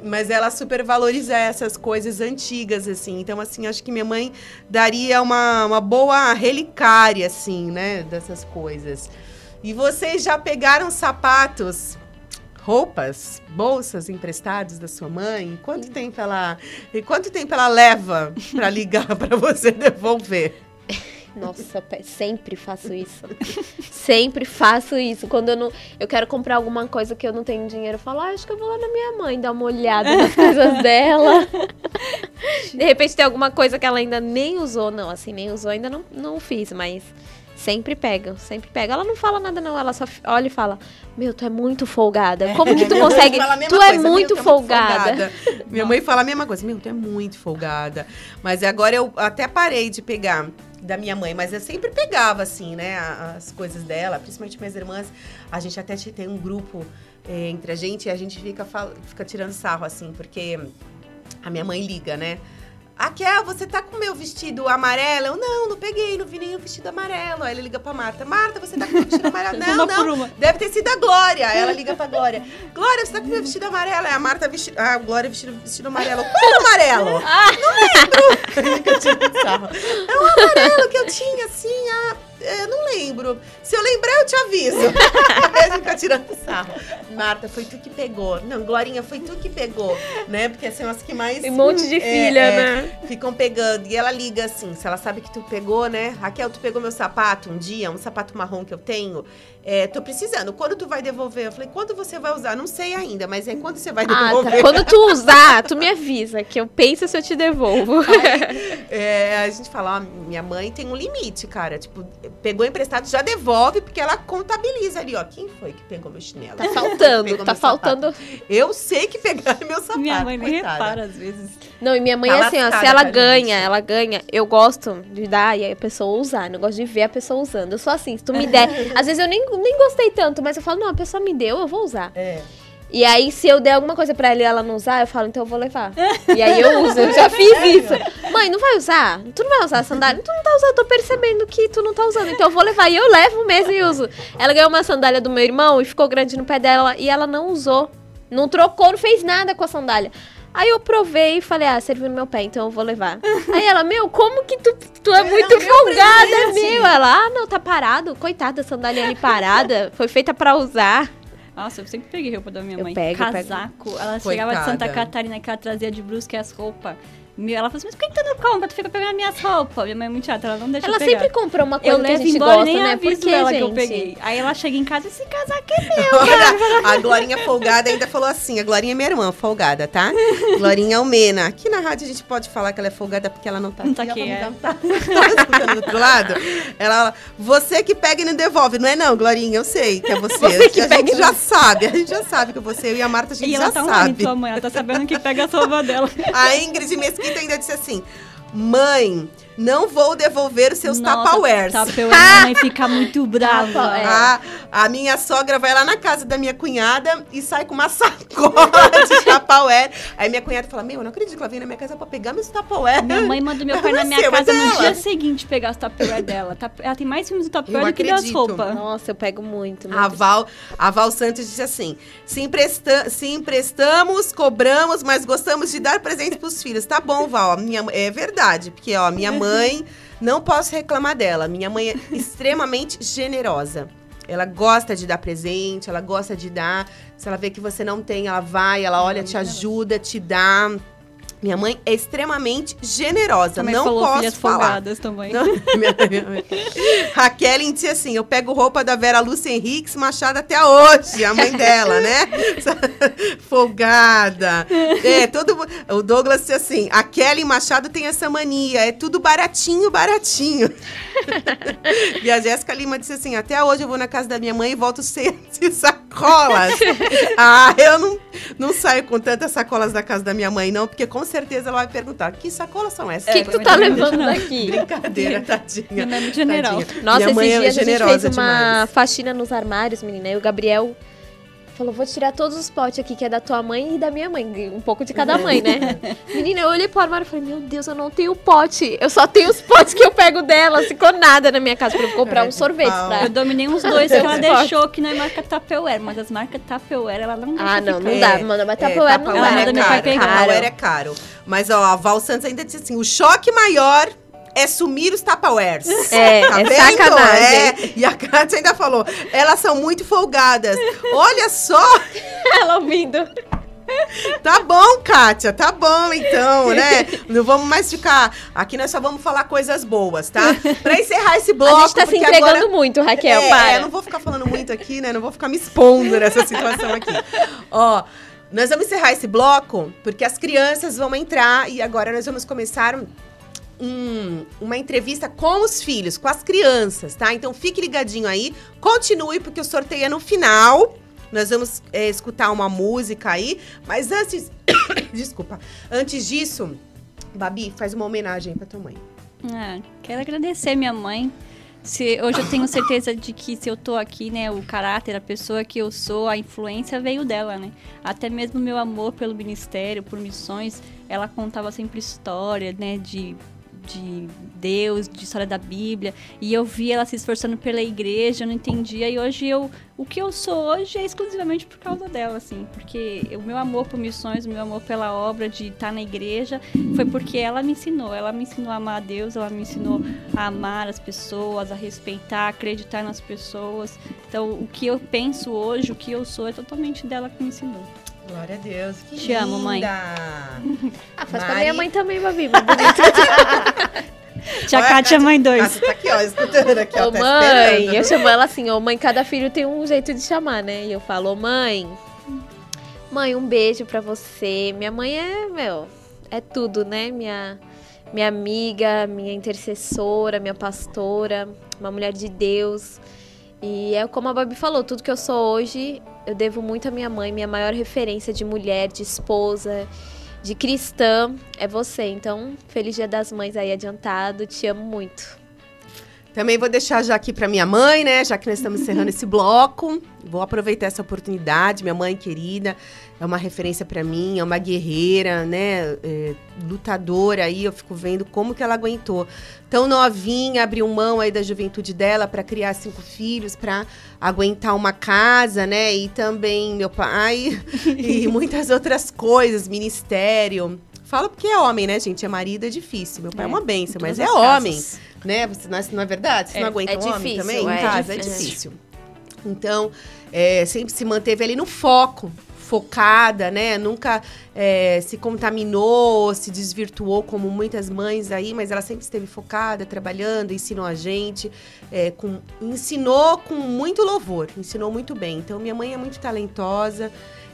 Mas ela super valoriza essas coisas antigas, assim. Então, assim, acho que minha mãe daria uma, uma boa relicária, assim, né, dessas coisas. E vocês já pegaram sapatos roupas, bolsas emprestados da sua mãe? Quanto tempo ela, quanto tempo ela leva pra ligar pra você devolver? Nossa, sempre faço isso. sempre faço isso. Quando eu não. Eu quero comprar alguma coisa que eu não tenho dinheiro, eu falo, ah, acho que eu vou lá na minha mãe dar uma olhada nas coisas dela. De repente tem alguma coisa que ela ainda nem usou. Não, assim, nem usou, ainda não, não fiz, mas. Sempre pega, sempre pega. Ela não fala nada, não. Ela só olha e fala: Meu, tu é muito folgada. Como que tu Minha consegue? mesma Tu é coisa, "Meu, muito é folgada. Minha mãe fala a mesma coisa. Meu, tu é muito folgada. Mas agora eu até parei de pegar da minha mãe, mas eu sempre pegava, assim, né, as coisas dela, principalmente minhas irmãs. A gente até te- tem um grupo eh, entre a gente e a gente fica, fica tirando sarro, assim, porque a minha mãe liga, né? Raquel, você tá com o meu vestido amarelo? Eu, não, não peguei, não vi nenhum vestido amarelo. Aí ele liga pra Marta. Marta, você tá com o meu vestido amarelo? Não, não. Deve ter sido a Glória. Aí ela liga pra Glória. Glória, você tá com o meu vestido amarelo? Aí a Marta vestido. Ah, a Glória vestido, vestido amarelo. Qual amarelo? não lembro. É um amarelo que eu tinha, assim, ah, eu não lembro. Se eu lembrar, eu te aviso. Aí fica tirando sarro. Marta, foi tu que pegou. Não, Glorinha, foi tu que pegou. Né? Porque são as que mais. Tem um monte de É, filha, é, né? ficam pegando. E ela liga assim, se ela sabe que tu pegou, né? Raquel, tu pegou meu sapato um dia, um sapato marrom que eu tenho. É, tô precisando. Quando tu vai devolver? Eu falei, quando você vai usar? Não sei ainda, mas é quando você vai Ah, devolver. tá. Quando tu usar, tu me avisa, que eu penso se eu te devolvo. É, a gente fala, ó, minha mãe tem um limite, cara. Tipo, pegou emprestado, já devolve, porque ela contabiliza ali, ó. Quem foi que pegou meu chinelo? Tá faltando, tá meu sapato? faltando. Eu sei que pegaram meu sapato. Minha mãe nem coitada. repara às vezes. Não, e minha mãe Tá é assim, ó, se ela ganha, gente? ela ganha, eu gosto de dar e aí a pessoa usar. Eu gosto de ver a pessoa usando. Eu sou assim, se tu me der. às vezes eu nem, nem gostei tanto, mas eu falo, não, a pessoa me deu, eu vou usar. É. E aí, se eu der alguma coisa pra ela e ela não usar, eu falo, então eu vou levar. E aí eu uso, eu já fiz isso. Mãe, não vai usar? Tu não vai usar a sandália? Tu não tá usando, eu tô percebendo que tu não tá usando. Então eu vou levar. E eu levo mesmo e uso. Ela ganhou uma sandália do meu irmão e ficou grande no pé dela e ela não usou. Não trocou, não fez nada com a sandália. Aí eu provei e falei, ah, serviu no meu pé, então eu vou levar. Aí ela, meu, como que tu, tu é muito meu folgada, presente. meu? Ela, ah, não, tá parado. Coitada, a sandália ali parada. Foi feita pra usar. Nossa, eu sempre peguei roupa da minha Eu mãe. pego, eu pego. Casaco. Ela chegava de Santa Coitada. Catarina que ela trazia de brusque as roupas. Ela falou assim, mas por que que tu não compra? Tu fica pegando minhas roupas. Minha mãe é muito chata, ela não deixa Ela eu pegar. sempre comprou uma coisa eu que a gente embora e gosta, nem né? Por aviso que, ela que gente? eu peguei. Aí ela chega em casa, esse casaco é meu, Olha, a Glorinha folgada ainda falou assim: a Glorinha é minha irmã, folgada, tá? Glorinha Almena. Aqui na rádio a gente pode falar que ela é folgada porque ela não tá Não aqui. tá aqui, ela é. não tá, tá escutando do outro lado. Ela fala, você que pega e não devolve. Não é não, Glorinha, eu sei que é você. Você que a pega gente e já sabe, a gente já sabe que é você. Eu e a Marta, a gente E já ela tá online, sabe. tua mãe, ela tá sabendo que pega a roupa dela. A Ingrid Mesquita ainda disse assim: Mãe, não vou devolver os seus Tupperwares. Tupperware, minha mãe fica muito brava. É. A, a minha sogra vai lá na casa da minha cunhada e sai com uma sacola de Tupperware. Aí minha cunhada fala: Meu, eu não acredito que ela veio na minha casa pra pegar meus Tupperware. Minha mãe manda meu pai na minha casa no ela. dia seguinte pegar os Tupperware dela. Tá- Ela tem mais filmes do Tupperware do que das roupas. Nossa, eu pego muito. meu A. Val, a Val Santos disse assim: se, empresta, se emprestamos, cobramos, mas gostamos de dar presente pros filhos. Tá bom, Val. a Minha, é verdade, porque ó, minha mãe, não posso reclamar dela. Minha mãe é extremamente generosa. Ela gosta de dar presente, ela gosta de dar. Se ela vê que você não tem, ela vai, ela olha, te ajuda, te dá. Minha mãe é extremamente generosa. Também não falou posso filhas falar. folgadas também. Não, minha- minha- Raquel disse assim: eu pego roupa da Vera Lúcia Henriques Machado até hoje, a mãe dela, né? Folgada. É, todo O Douglas disse assim: a Kelly Machado tem essa mania, é tudo baratinho, baratinho. e a Jéssica Lima disse assim: até hoje eu vou na casa da minha mãe e volto sem sacolas. ah, eu não, não saio com tantas sacolas da casa da minha mãe, não, porque com certeza ela vai perguntar: que sacolas são essas? O que, que tu tá levando não. daqui? Brincadeira, tadinha. Minha mãe é muito general. Tadinha. Nossa, Minha esses é dias a gente generosa fez uma demais. faxina nos armários, menina. E o Gabriel falou: vou tirar todos os potes aqui, que é da tua mãe e da minha mãe. Um pouco de cada mãe, né? menina, eu olhei pro armário e falei: Meu Deus, eu não tenho pote. Eu só tenho os potes que eu pego dela. Ficou nada na minha casa pra eu comprar Cara um sorvete pra. Eu dominei uns dois que ela deixou que não é marca Tupperware, mas as marcas Tupperware ela não deixa Ah, não, ficar. não dá, mano. Mas Tupperware não dá. manda é pai caro. pegar. Tupperware é caro. Mas, ó, a Val Santos ainda disse assim, o choque maior é sumir os Tupperwares. É, Tá é vendo? sacanagem. É. E a Kátia ainda falou, elas são muito folgadas. Olha só, Ela ouvindo. tá bom, Kátia, tá bom então, né? Não vamos mais ficar... Aqui nós só vamos falar coisas boas, tá? Pra encerrar esse bloco... a gente tá se entregando agora- muito, Raquel. é, para. é, eu não vou ficar falando muito aqui, né? Não vou ficar me expondo nessa situação aqui. Ó, nós vamos encerrar esse bloco porque as crianças vão entrar e agora nós vamos começar um- uma entrevista com os filhos, com as crianças, tá? Então fique ligadinho aí, continue porque o sorteio é no final. Nós vamos é, escutar uma música aí, mas antes, desculpa, antes disso, Babi, faz uma homenagem pra tua mãe. Ah, quero agradecer minha mãe. Se, hoje eu tenho certeza de que se eu tô aqui, né, o caráter, a pessoa que eu sou, a influência veio dela, né? Até mesmo meu amor pelo ministério, por missões, ela contava sempre história, né, de, de Deus, de história da Bíblia, e eu vi ela se esforçando pela igreja, eu não entendia, e hoje eu, o que eu sou hoje é exclusivamente por causa dela, assim, porque o meu amor por missões, o meu amor pela obra de estar na igreja, foi porque ela me ensinou, ela me ensinou a amar a Deus, ela me ensinou a amar as pessoas, a respeitar, a acreditar nas pessoas. Então, o que eu penso hoje, o que eu sou, é totalmente dela que me ensinou. Glória a Deus, que Te amo, mãe. linda. Ah, faz pra Mari. minha mãe também, Babi. mas bonito. Tia Olha, Kátia, mãe dois. Kátia tá aqui, ó, escutando aqui, ó, Ô, tá mãe, esperando. eu chamo ela assim, ô mãe, cada filho tem um jeito de chamar, né? E eu falo, ô mãe, mãe, um beijo pra você. Minha mãe é, meu, é tudo, né? Minha, minha amiga, minha intercessora, minha pastora, uma mulher de Deus. E é como a Babi falou, tudo que eu sou hoje, eu devo muito à minha mãe, minha maior referência de mulher, de esposa, de cristã, é você. Então, feliz dia das mães aí adiantado, te amo muito. Também vou deixar já aqui pra minha mãe, né? Já que nós estamos encerrando esse bloco. Vou aproveitar essa oportunidade. Minha mãe querida é uma referência pra mim, é uma guerreira, né? É, lutadora aí. Eu fico vendo como que ela aguentou. Tão novinha, abriu mão aí da juventude dela pra criar cinco filhos, pra aguentar uma casa, né? E também meu pai e muitas outras coisas, ministério. Falo porque é homem, né, gente? É marido, é difícil. Meu pai é, É, uma benção, em mas é homem. casas. Né? Você não é, não é verdade? Você É, não aguenta é um homem difícil, também? Em é casa é difícil. difícil. Então, é, sempre se manteve ali no foco. Focada, né? Nunca é, se contaminou, se desvirtuou como muitas mães aí, mas ela sempre esteve focada, trabalhando, ensinou a gente, é, com, ensinou com muito louvor, ensinou muito bem. Então minha mãe é muito talentosa,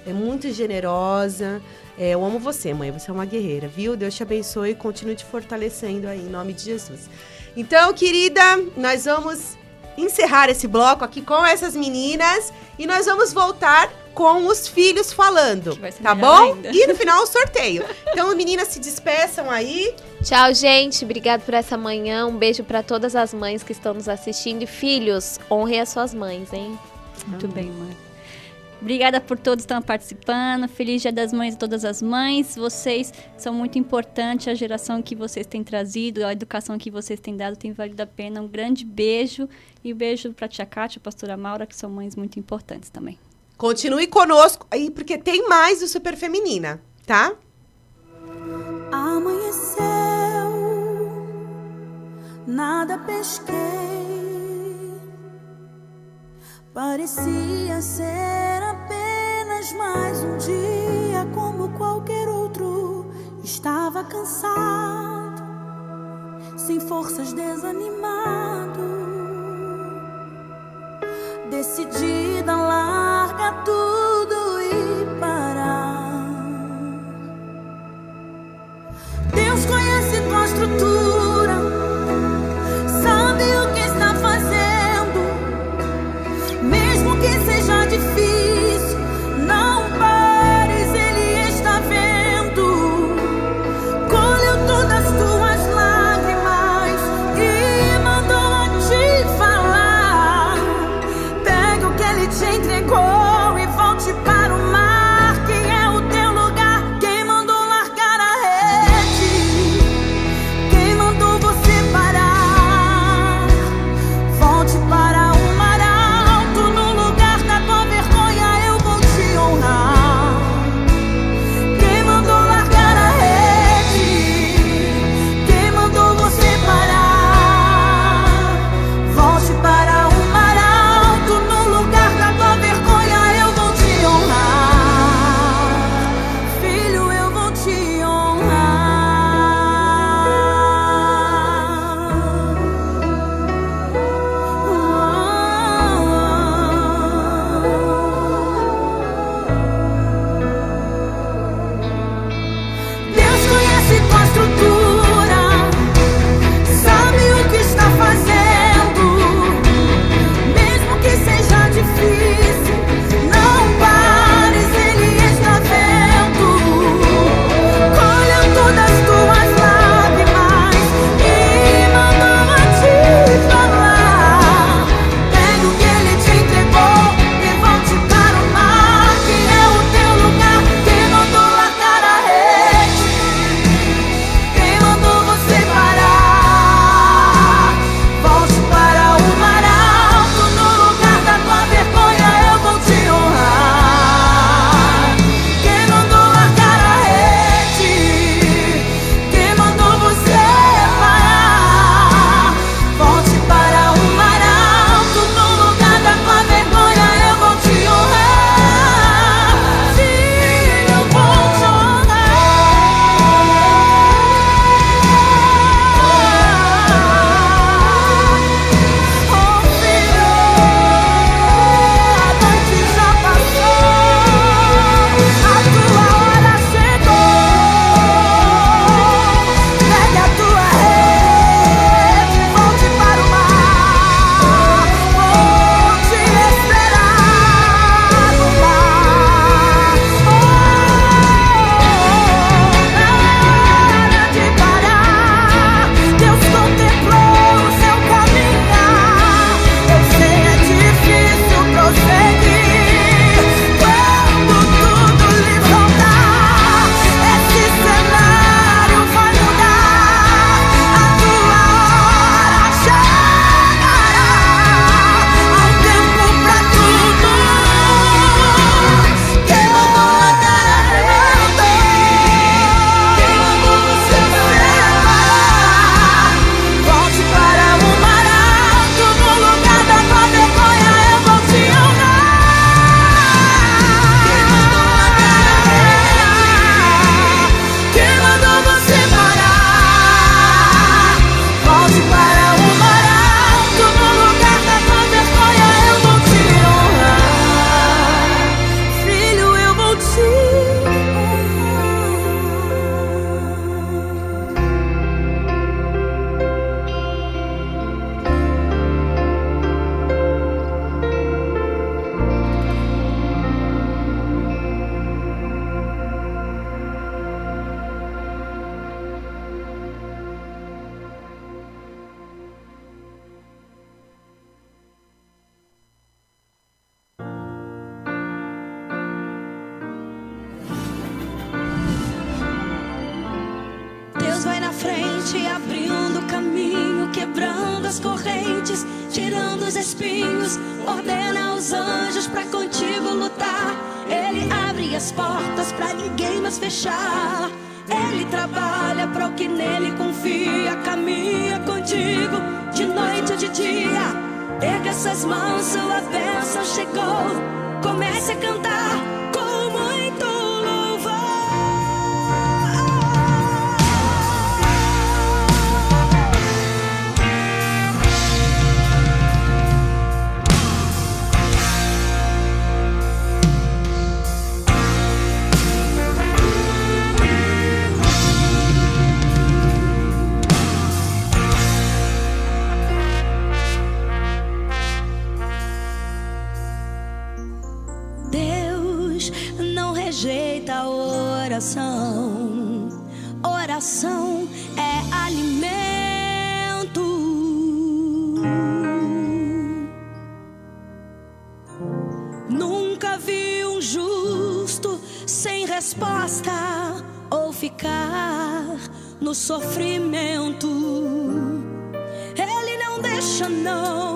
é muito generosa. É, eu amo você, mãe. Você é uma guerreira, viu? Deus te abençoe e continue te fortalecendo aí, em nome de Jesus. Então, querida, nós vamos encerrar esse bloco aqui com essas meninas e nós vamos voltar com os filhos falando, tá bom? ainda. E no final o sorteio. Então, meninas, se despeçam aí. Tchau, gente. Obrigado por essa manhã. Um beijo pra todas as mães que estão nos assistindo. E filhos, honrem as suas mães, hein? Muito bem, mãe. Obrigada por todos que estão participando. Feliz Dia das Mães a todas as mães. Vocês são muito importantes. A geração que vocês têm trazido, a educação que vocês têm dado tem valido a pena. Um grande beijo. E um beijo para a tia Kátia, a pastora Maura, que são mães muito importantes também. Continue conosco aí, porque tem mais do Super Feminina, tá? Amanheceu, nada pesquei. Parecia ser apenas mais um dia como qualquer outro. Estava cansado, sem forças, desanimado. Decidida a largar tudo e parar. Deus conhece tua estrutura, correntes, tirando os espinhos, ordena os anjos para contigo lutar. Ele abre as portas para ninguém mais fechar. Ele trabalha para o que nele confia, caminha contigo de noite ou de dia. Erga suas mãos, sua bênção chegou. Comece a cantar. coração. Oração é alimento. Nunca vi um justo sem resposta ou ficar no sofrimento. Ele não deixa, não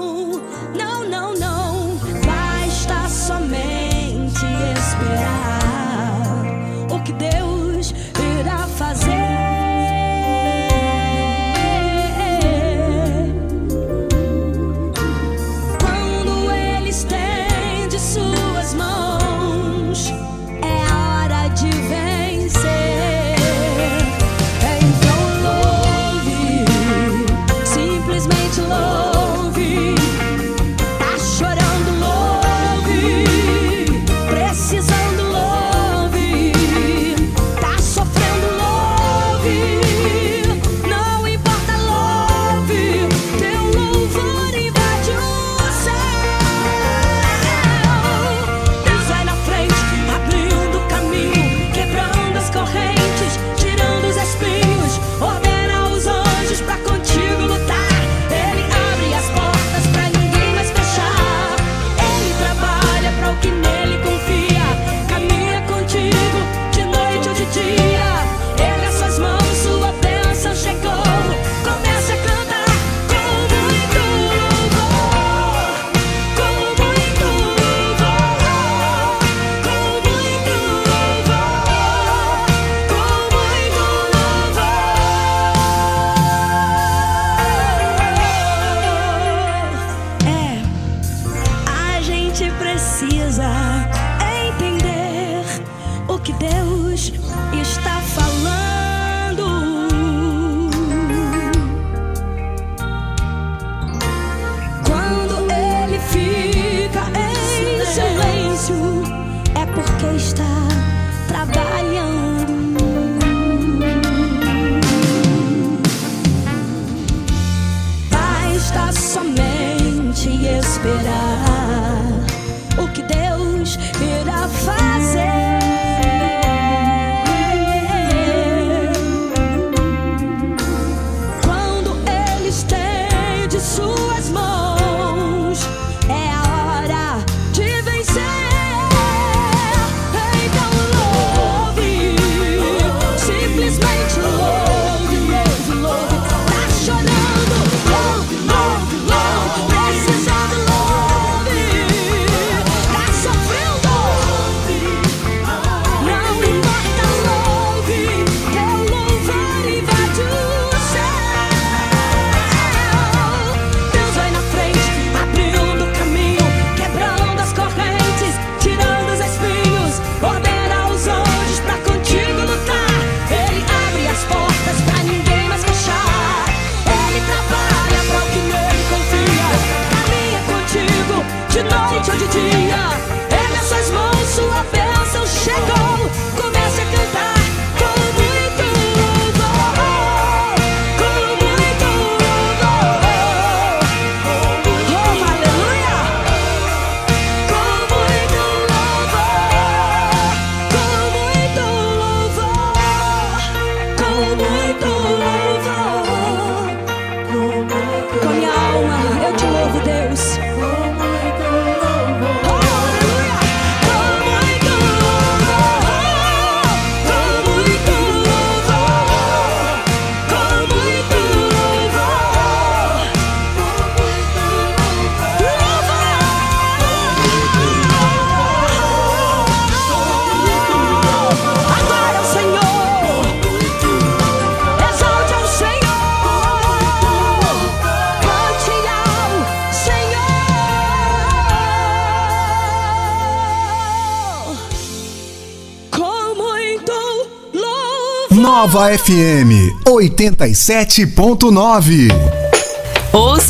Nova FM 87.9.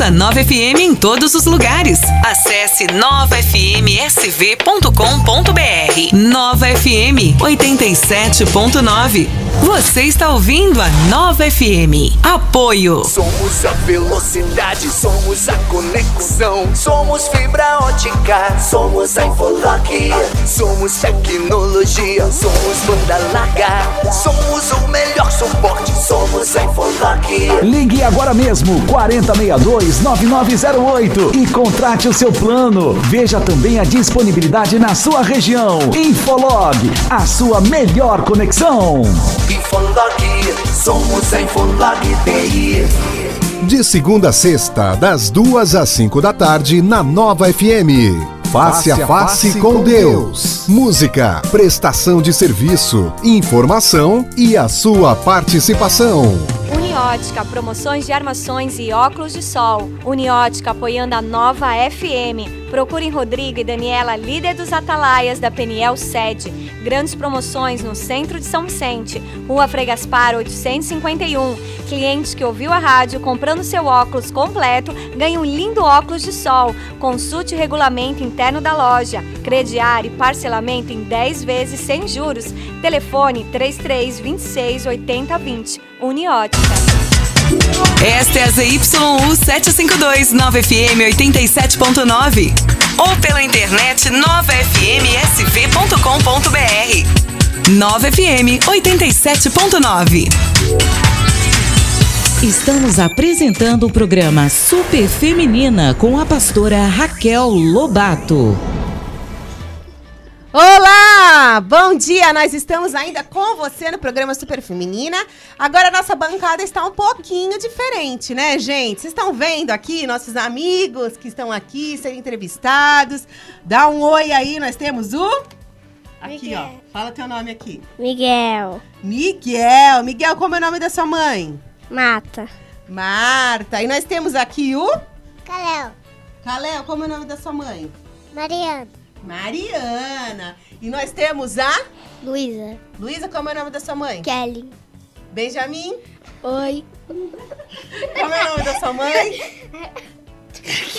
Ouça Nova FM em todos os lugares. Acesse novafmsv.com.br. Nova FM 87.9. Você está ouvindo a Nova FM. Apoio. Somos a velocidade, somos a conexão. Somos fibra ótica, somos a Infolock. Somos tecnologia, somos banda larga. Somos o melhor suporte, somos a Infolock. Ligue agora mesmo 4062-9908 e contrate o seu plano. Veja também a disponibilidade na sua região. Infolog, a sua melhor conexão. Infolock, somos a Infolock TI. De segunda a sexta, das duas às cinco da tarde, na Nova FM. Face a face com Deus. Música, prestação de serviço, informação e a sua participação. Uniótica, promoções de armações e óculos de sol. Uniótica apoiando a nova FM. Procurem Rodrigo e Daniela, líder dos Atalaias da Peniel Sede. Grandes promoções no centro de São Vicente, Rua Frei Gaspar 851. Cliente que ouviu a rádio comprando seu óculos completo ganha um lindo óculos de sol. Consulte o regulamento interno da loja. Crediário e parcelamento em 10 vezes sem juros. Telefone 3326 8020. Uniótica. Esta é a ZYU 752 Nova FM 87.9 ou pela internet novafmsv.com.br. Nova FM 87.9. Estamos apresentando o programa Super Feminina com a pastora Raquel Lobato. Olá! Bom dia! Nós estamos ainda com você no programa Super Feminina. Agora a nossa bancada está um pouquinho diferente, né, gente? Vocês estão vendo aqui nossos amigos que estão aqui sendo entrevistados. Dá um oi aí, nós temos o. Aqui, ó. Fala teu nome aqui. Miguel. Miguel. Miguel, como é o nome da sua mãe? Mata. Marta. E nós temos aqui o. Caléu. Caléu, como é o nome da sua mãe? Mariana. Mariana. E nós temos a. Luísa. Luísa, como é o nome da sua mãe? Kelly. Benjamin. Oi. Como é o nome da sua mãe?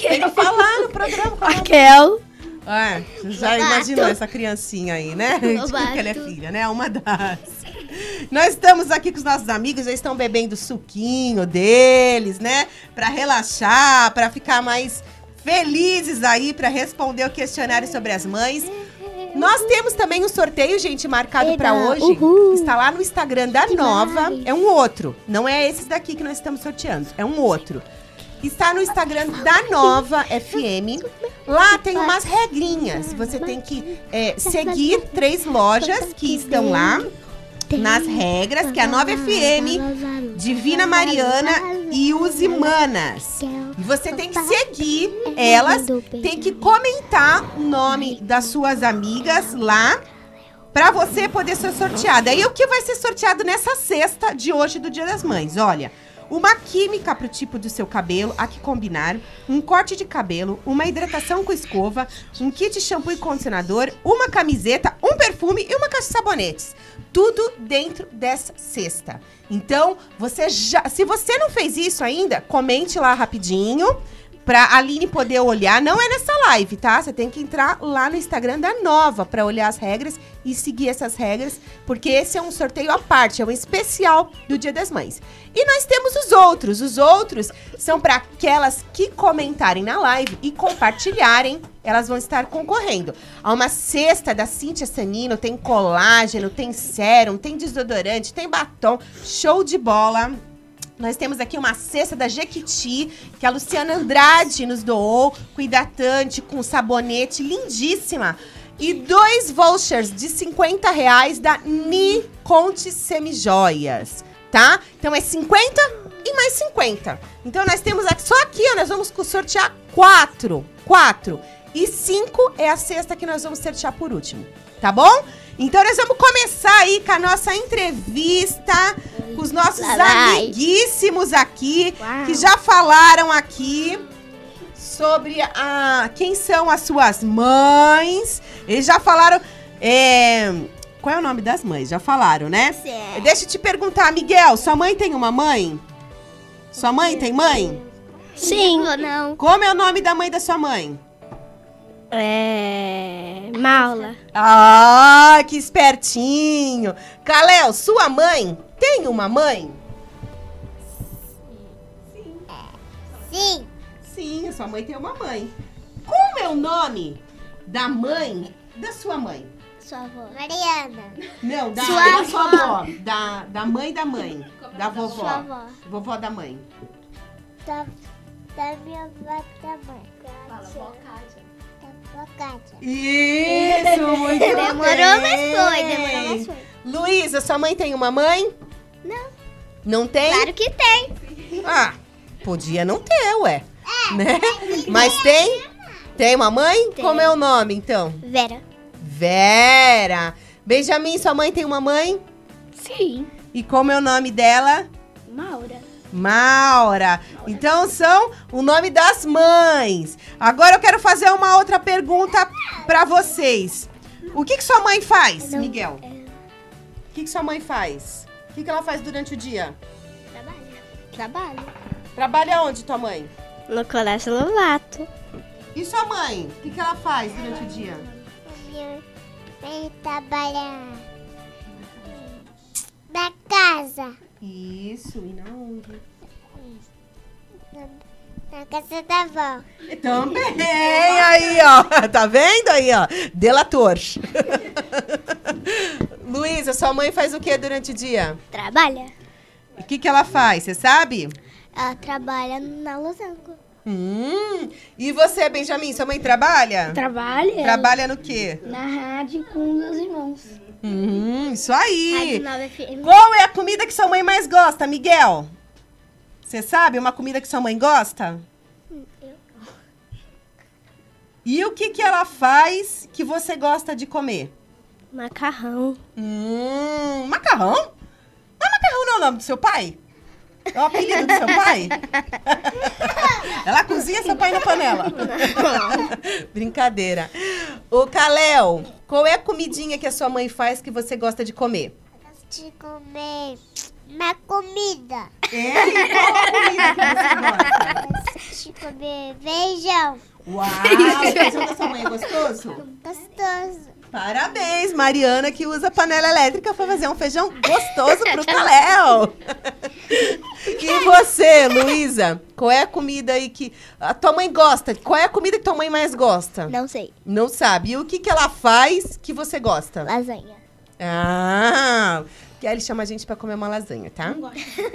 Tem que falar no programa. é? Raquel. Ah, já imaginou essa criancinha aí, né? Lobato. que ela é filha, né? Uma das. Nós estamos aqui com os nossos amigos, eles estão bebendo suquinho deles, né? Pra relaxar, pra ficar mais felizes aí, pra responder o questionário sobre as mães. Nós temos também um sorteio, gente, marcado pra Eba, hoje. uhul. Está lá no Instagram da Nova. Demais. É um outro. Não é esses daqui que nós estamos sorteando. É um outro. Está no Instagram da Nova FM. Lá tem umas regrinhas. Você tem que é, seguir três lojas que estão lá nas regras, que é a Nova FM, Divina Mariana e Use Manas. E você tem que seguir elas, tem que comentar o nome das suas amigas lá para você poder ser sorteada. E o que vai ser sorteado nessa sexta de hoje do Dia das Mães? Olha, uma química para o tipo do seu cabelo, a que combinar, um corte de cabelo, uma hidratação com escova, um kit shampoo e condicionador, uma camiseta, um perfume e uma caixa de sabonetes. Tudo dentro dessa cesta. Então, você já, se você não fez isso ainda, comente lá rapidinho pra Aline poder olhar. Não é nessa live, tá? Você tem que entrar lá no Instagram da Nova pra olhar as regras e seguir essas regras, porque esse é um sorteio à parte, é um especial do Dia das Mães. E nós temos os outros. Os outros são para aquelas que comentarem na live e compartilharem. Elas vão estar concorrendo. Há uma cesta da Cíntia Sanino, tem colágeno, tem sérum, tem desodorante, tem batom. Show de bola! Nós temos aqui uma cesta da Jequiti, que a Luciana Andrade nos doou, com hidratante, com sabonete, lindíssima. E dois vouchers de 50 reais da Ni Conte Semijoias, tá? Então é 50 e mais 50. Então nós temos aqui, só aqui, ó, nós vamos sortear quatro. Quatro. E cinco é a cesta que nós vamos sortear por último, tá bom? Então nós vamos começar aí com a nossa entrevista com os nossos Vai. amiguíssimos aqui, Uau. que já falaram aqui sobre a, quem são as suas mães. Eles já falaram é, qual é o nome das mães? Já falaram, né? Certo. Deixa eu te perguntar, Miguel, sua mãe tem uma mãe? Sua mãe tem mãe? Sim. Ou não? Como é o nome da mãe da sua mãe? É. Maula. Ah, que espertinho! Caléu, sua mãe tem uma mãe? Sim. Sim, a sua mãe tem uma mãe. Como é o nome da mãe da sua mãe? Sua avó. Mariana. Não, da Sua da sua avó. Da, da mãe da mãe. Da vovó. Sua avó. Vovó da mãe. Da, da minha avó também. Fala, avó Cátia. Isso, muito bem. Demorou, mas foi, demorou, mas foi. Luísa, sua mãe tem uma mãe? Não. Não tem? Claro que tem. Ah, podia não ter, ué. né? Mas tem? Tem uma mãe? Tem. Como é o nome, então? Vera. Vera. Benjamin, sua mãe tem uma mãe? Sim. E como é o nome dela? Maura. Maura. Então são o nome das mães. Agora eu quero fazer uma outra pergunta pra vocês. O que, que sua mãe faz, Miguel? O que, que sua mãe faz? O que, que ela faz durante o dia? Trabalha. Trabalha. Trabalha onde, tua mãe? No Colégio Lovato. E sua mãe? O que, que ela faz durante o dia? Minha mãe trabalha na casa. Isso, e na onde? Na, casa da avó. Também, aí, ó. Tá vendo aí, ó? Delator. Luísa, sua mãe faz o que durante o dia? Trabalha. O que, que ela faz, você sabe? Ela trabalha na losango. Hum, e você, Benjamin, sua mãe trabalha? Trabalha. Trabalha no quê? Na rádio com meus irmãos. Hum, isso aí. Rádio Nova FM. Qual é a comida que sua mãe mais gosta, Miguel? Você sabe uma comida que sua mãe gosta? E o que, que ela faz que você gosta de comer? Macarrão. Hum, macarrão? Mas macarrão não é o nome do seu pai? É o apelido do seu pai? Ela cozinha seu pai na panela. Brincadeira. Ô, Caléu, qual é a comidinha que a sua mãe faz que você gosta de comer? De comer uma comida. É? E qual a comida que você gosta? De comer feijão. Uau, o feijão da sua mãe é gostoso? Gostoso. Parabéns, Mariana, que usa panela elétrica para fazer um feijão gostoso pro Caléu. E você, Luísa? Qual é a comida aí que a tua mãe gosta? Qual é a comida que tua mãe mais gosta? Não sei. Não sabe. E o que, que ela faz que você gosta? Lasanha. Ah, Kelly chama a gente pra comer uma lasanha, tá?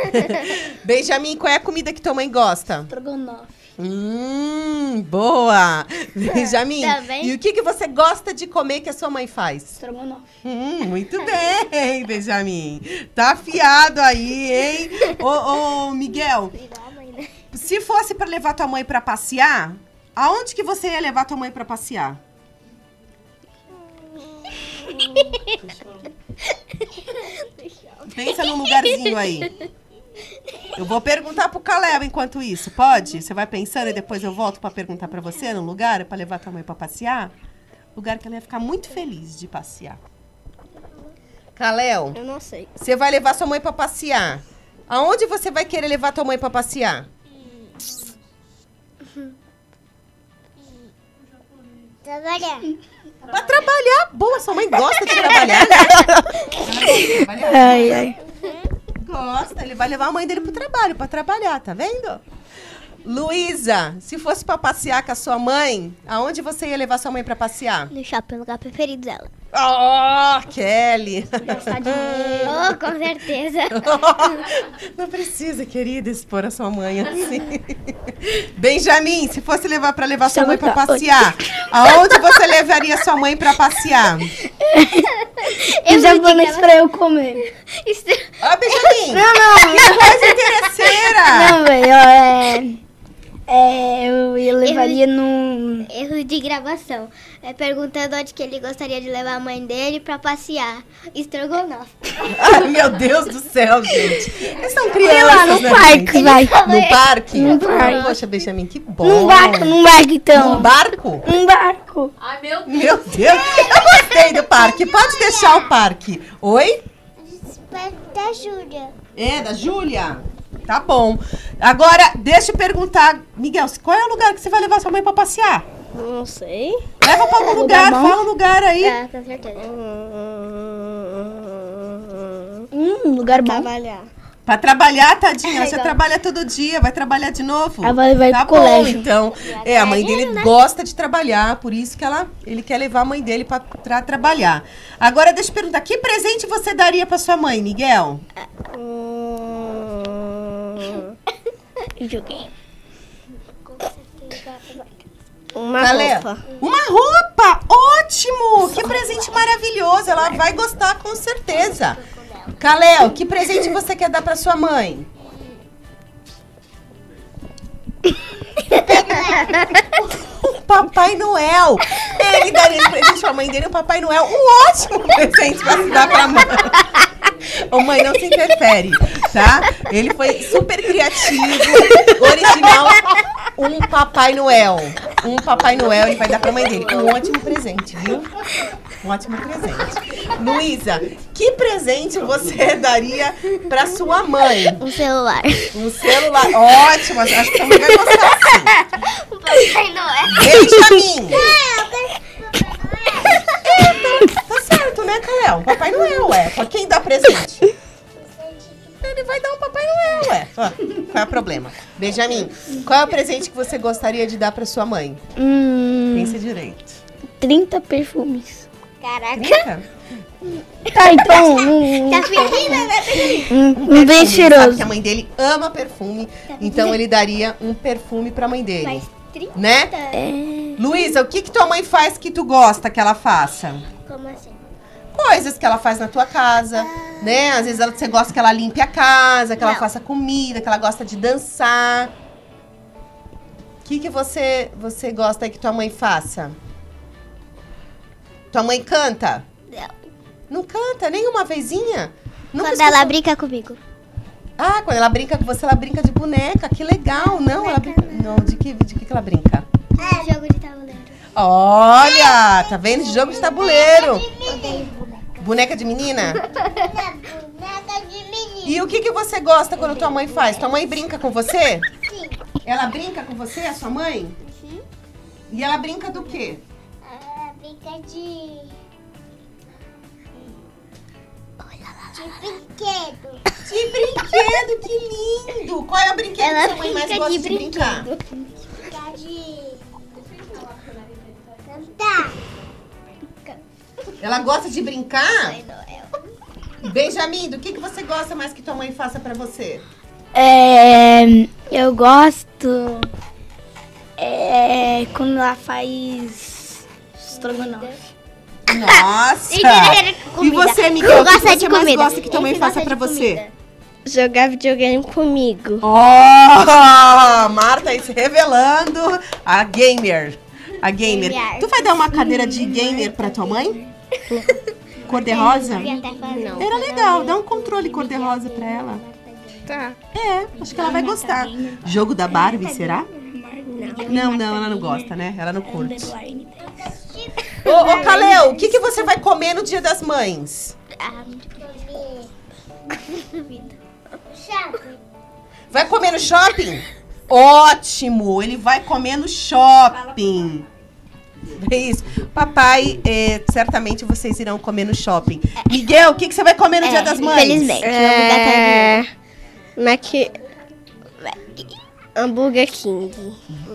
Benjamin, qual é a comida que tua mãe gosta? Estrogonofe. Hum, boa! Benjamin, Também. e o que, que você gosta de comer que a sua mãe faz? Estrogonofe. Hum, muito bem, Benjamin. Tá afiado aí, hein? Ô, ô, Miguel, se fosse pra levar tua mãe pra passear, aonde que você ia levar tua mãe pra passear? Pensa num lugarzinho aí. Eu vou perguntar pro Caleb enquanto isso, pode? Você vai pensando e depois eu volto pra perguntar pra você num lugar pra levar tua mãe pra passear? Lugar que ela ia ficar muito feliz de passear. Caléu, Eu não sei. você vai levar sua mãe pra passear. Aonde você vai querer levar tua mãe pra passear? Trabalhar. Pra trabalhar. Boa, sua mãe gosta de trabalhar, né? Ai, ai. Gosta, ele vai levar a mãe dele pro trabalho, pra trabalhar, tá vendo? Luísa, se fosse pra passear com a sua mãe, aonde você ia levar sua mãe pra passear? No shopping, lugar preferido dela. Oh, Kelly! Oh, com certeza. Não precisa, querida, expor a sua mãe assim. Benjamin, se fosse levar para levar sua mãe para passear, aonde você levaria sua mãe para passear? Eu japonês pra eu comer. Ah, Benjamin! Não, não. Que coisa interesseira! Não, velho, é... É, eu eu levaria num... Erro de gravação. É perguntando onde que ele gostaria de levar a mãe dele pra passear. Estrogonofe. Ai, meu Deus do céu, gente. Eles são crianças, lá, no né, parque, gente? vai. No parque? No parque. Poxa, Benjamin, que bom. Num barco, num barco, então. Num barco? Num barco. Ai, meu Meu Deus! Eu gostei Gostei do parque. Pode deixar o parque. Oi? Da Júlia. É, da Júlia? Tá bom. Agora, deixa eu perguntar, Miguel, qual é o lugar que você vai levar sua mãe pra passear? Não sei. Leva pra algum lugar, bom? fala um lugar aí. É, com certeza. Hum, lugar bom. Trabalhar. Pra trabalhar, tadinha. Você trabalha todo dia, vai trabalhar de novo. Ela vai- vai tá pro bom, colégio. então. É, a mãe dele gosta de trabalhar, por isso que ela, ele quer levar a mãe dele pra, pra trabalhar. Agora, deixa eu perguntar, que presente você daria pra sua mãe, Miguel? Videogame. Uma Galera, roupa. Uma roupa! Ótimo! Que presente maravilhoso! Ela vai gostar com certeza. Caléo, que presente você quer dar pra sua mãe? O Papai Noel! Ele daria de presente pra mãe dele, o Papai Noel. Um ótimo presente pra se dar pra mãe. Ô mãe, não se interfere, tá? Ele foi super criativo, original. Um Papai Noel. Um Papai Noel ele vai dar pra mãe dele. Um ótimo presente, viu? Um ótimo presente. Luísa, que presente você daria pra sua mãe? Um celular. Um celular. Ótimo, acho que sua mãe vai gostar sim. Um Papai Noel. Benjamin! Tá, tá certo, né, Caléo? Papai Noel, é. Pra quem dá presente? Ele vai dar um Papai Noel, é. Ah, Qual é o problema? Benjamin, qual é o presente que você gostaria de dar pra sua mãe? Hum, Pensa direito. 30 perfumes. Caraca. Trinta? Tá, então. Um, Tá pedindo, né? um, um bem Sabe cheiroso. que a mãe dele ama perfume, então ele daria um perfume pra mãe dele. Mas 30? Né? Luísa, o que que tua mãe faz que tu gosta que ela faça? Como assim? coisas que ela faz na tua casa, né? Às vezes ela- você gosta que ela limpe a casa, que ela Não. faça comida, que ela gosta de dançar. O que, que você, você gosta que tua mãe faça? Tua mãe canta? Não. Não canta, nem uma vezinha? Nunca Quando ela brinca comigo. Ah, quando ela brinca com você, ela brinca de boneca. Que legal. Não, ela brinca... Não, de que, de que que ela brinca? É, jogo de tabuleiro. Olha, tá vendo? De jogo de tabuleiro. Odeio boneca. Boneca de menina? Boneca de menino. E o que, que você gosta quando tua mãe faz? Tua mãe brinca com você? Sim. Ela brinca com você, a sua mãe? Sim. E ela brinca do quê? Brinca de... De brinquedo. De brinquedo, que lindo! Qual é o brinquedo Ela que sua mãe mais brinca gosta de de, brincar? Brincar de... Cantar. Ela gosta de brincar? Benjamin, do que, que você gosta mais que tua mãe faça pra você? É, eu gosto. É, quando ela faz estrogonofe. Nossa! E comida. você, Miguel, o que Gosta você de mais comida. gosta que tua mãe Esse faça gosta pra de você? comida. Jogar videogame comigo. Oh, Marta aí se revelando a gamer. A gamer. Gamer. Tu vai dar uma cadeira de gamer pra tua mãe? Cor-de-rosa? Não. Era legal, dá um controle cor-de-rosa pra ela. Tá. É, acho que ela vai gostar. Jogo da Barbie, será? Não, não, ela não gosta, né? Ela não curte. Ô, ô Kalel, o que, que você vai comer no dia das mães? Ah. Vai comer no shopping? Ótimo! Ele vai comer no shopping. É isso. Papai, é, certamente vocês irão comer no shopping. Miguel, o que, que você vai comer no É, Dia das Mães? infelizmente. É, Mac... Hambúrguer King.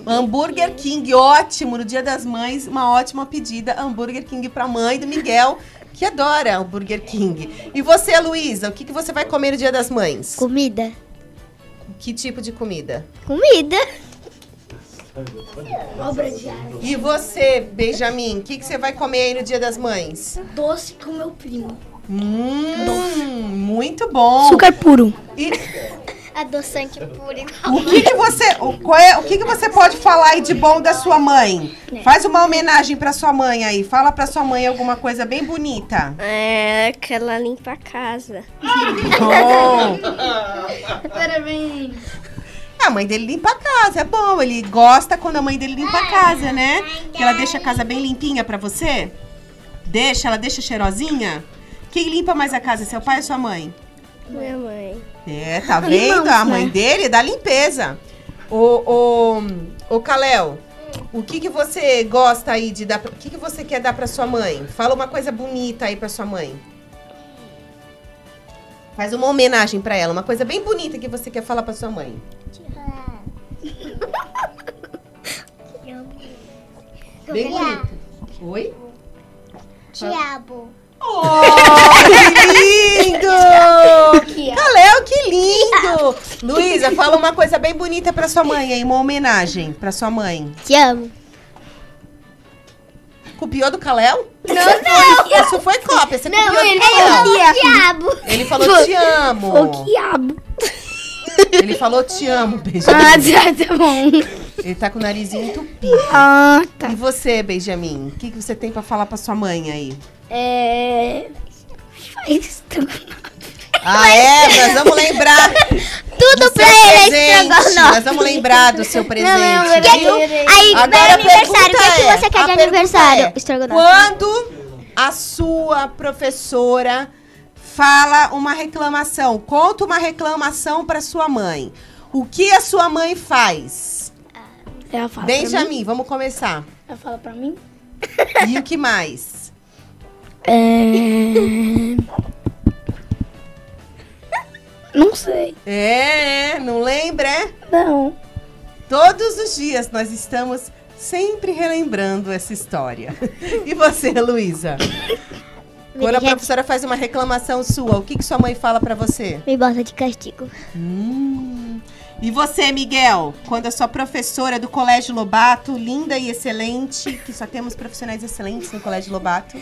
Hambúrguer King, ótimo. No Dia das Mães, uma ótima pedida. Hambúrguer King pra mãe do Miguel, que adora hambúrguer King. E você, Luísa, o que, que você vai comer no Dia das Mães? Comida. Que tipo de comida? Comida. Obra de arte. E você, Benjamin, o que, que você vai comer aí no Dia das Mães? Doce com meu primo. Hum, muito bom. Açúcar puro. E Adoçante puro igual. o que, que você, o, qual é, o que, que você pode falar aí de bom da sua mãe? Faz uma homenagem pra sua mãe aí. Fala pra sua mãe alguma coisa bem bonita. É que ela limpa a casa. Bom. Parabéns. A mãe dele limpa a casa, é bom. Ele gosta quando a mãe dele limpa a casa, né? Que ela deixa a casa bem limpinha pra você. Deixa? Ela deixa cheirosinha? Quem limpa mais a casa, seu pai ou sua mãe? Minha mãe. É, tá vendo? A mãe dele da limpeza. Ô, ô, ô Kalel, o que que você gosta aí de dar? pra- O que que você quer dar pra sua mãe? Fala uma coisa bonita aí pra sua mãe. Faz uma homenagem pra ela, uma coisa bem bonita que você quer falar pra sua mãe. Bem bonita. Oi? Diabo. Oh, que lindo! Kalel, que lindo! Luísa, fala uma coisa bem bonita pra sua mãe aí, uma homenagem pra sua mãe. Te amo. Copiou do Kalel? Não, não. Isso foi cópia, você Não, copiou do ele Kalel. falou. Ele falou te amo. Foi diabo. Ele falou te amo, Benjamin. Ah, tá, tá bom. Ele tá com o narizinho entupido. Ah, tá. E você, Benjamin? O que, que você tem pra falar pra sua mãe aí? É. Faz Ah, é? Nós vamos lembrar. Tudo do pra ele é estrogonofe. Nós vamos lembrar do seu presente. Não, não, viu? Aí, Agora meu aniversário, o que, pergunta que é, você quer de aniversário? é, Estrogonofe. Quando a sua professora fala uma reclamação, conta uma reclamação pra sua mãe. O que a sua mãe faz? Ela fala Benjamin, vamos começar. Ela fala pra mim? E o que mais? É. Não sei. É, não lembra? é? Não. Todos os dias nós estamos sempre relembrando essa história. E você, Luísa? Quando a professora faz uma reclamação sua, o que, que sua mãe fala pra você? Me bota de castigo. Hum. E você, Miguel? Quando a sua professora do Colégio Lobato, linda e excelente, que só temos profissionais excelentes no Colégio Lobato,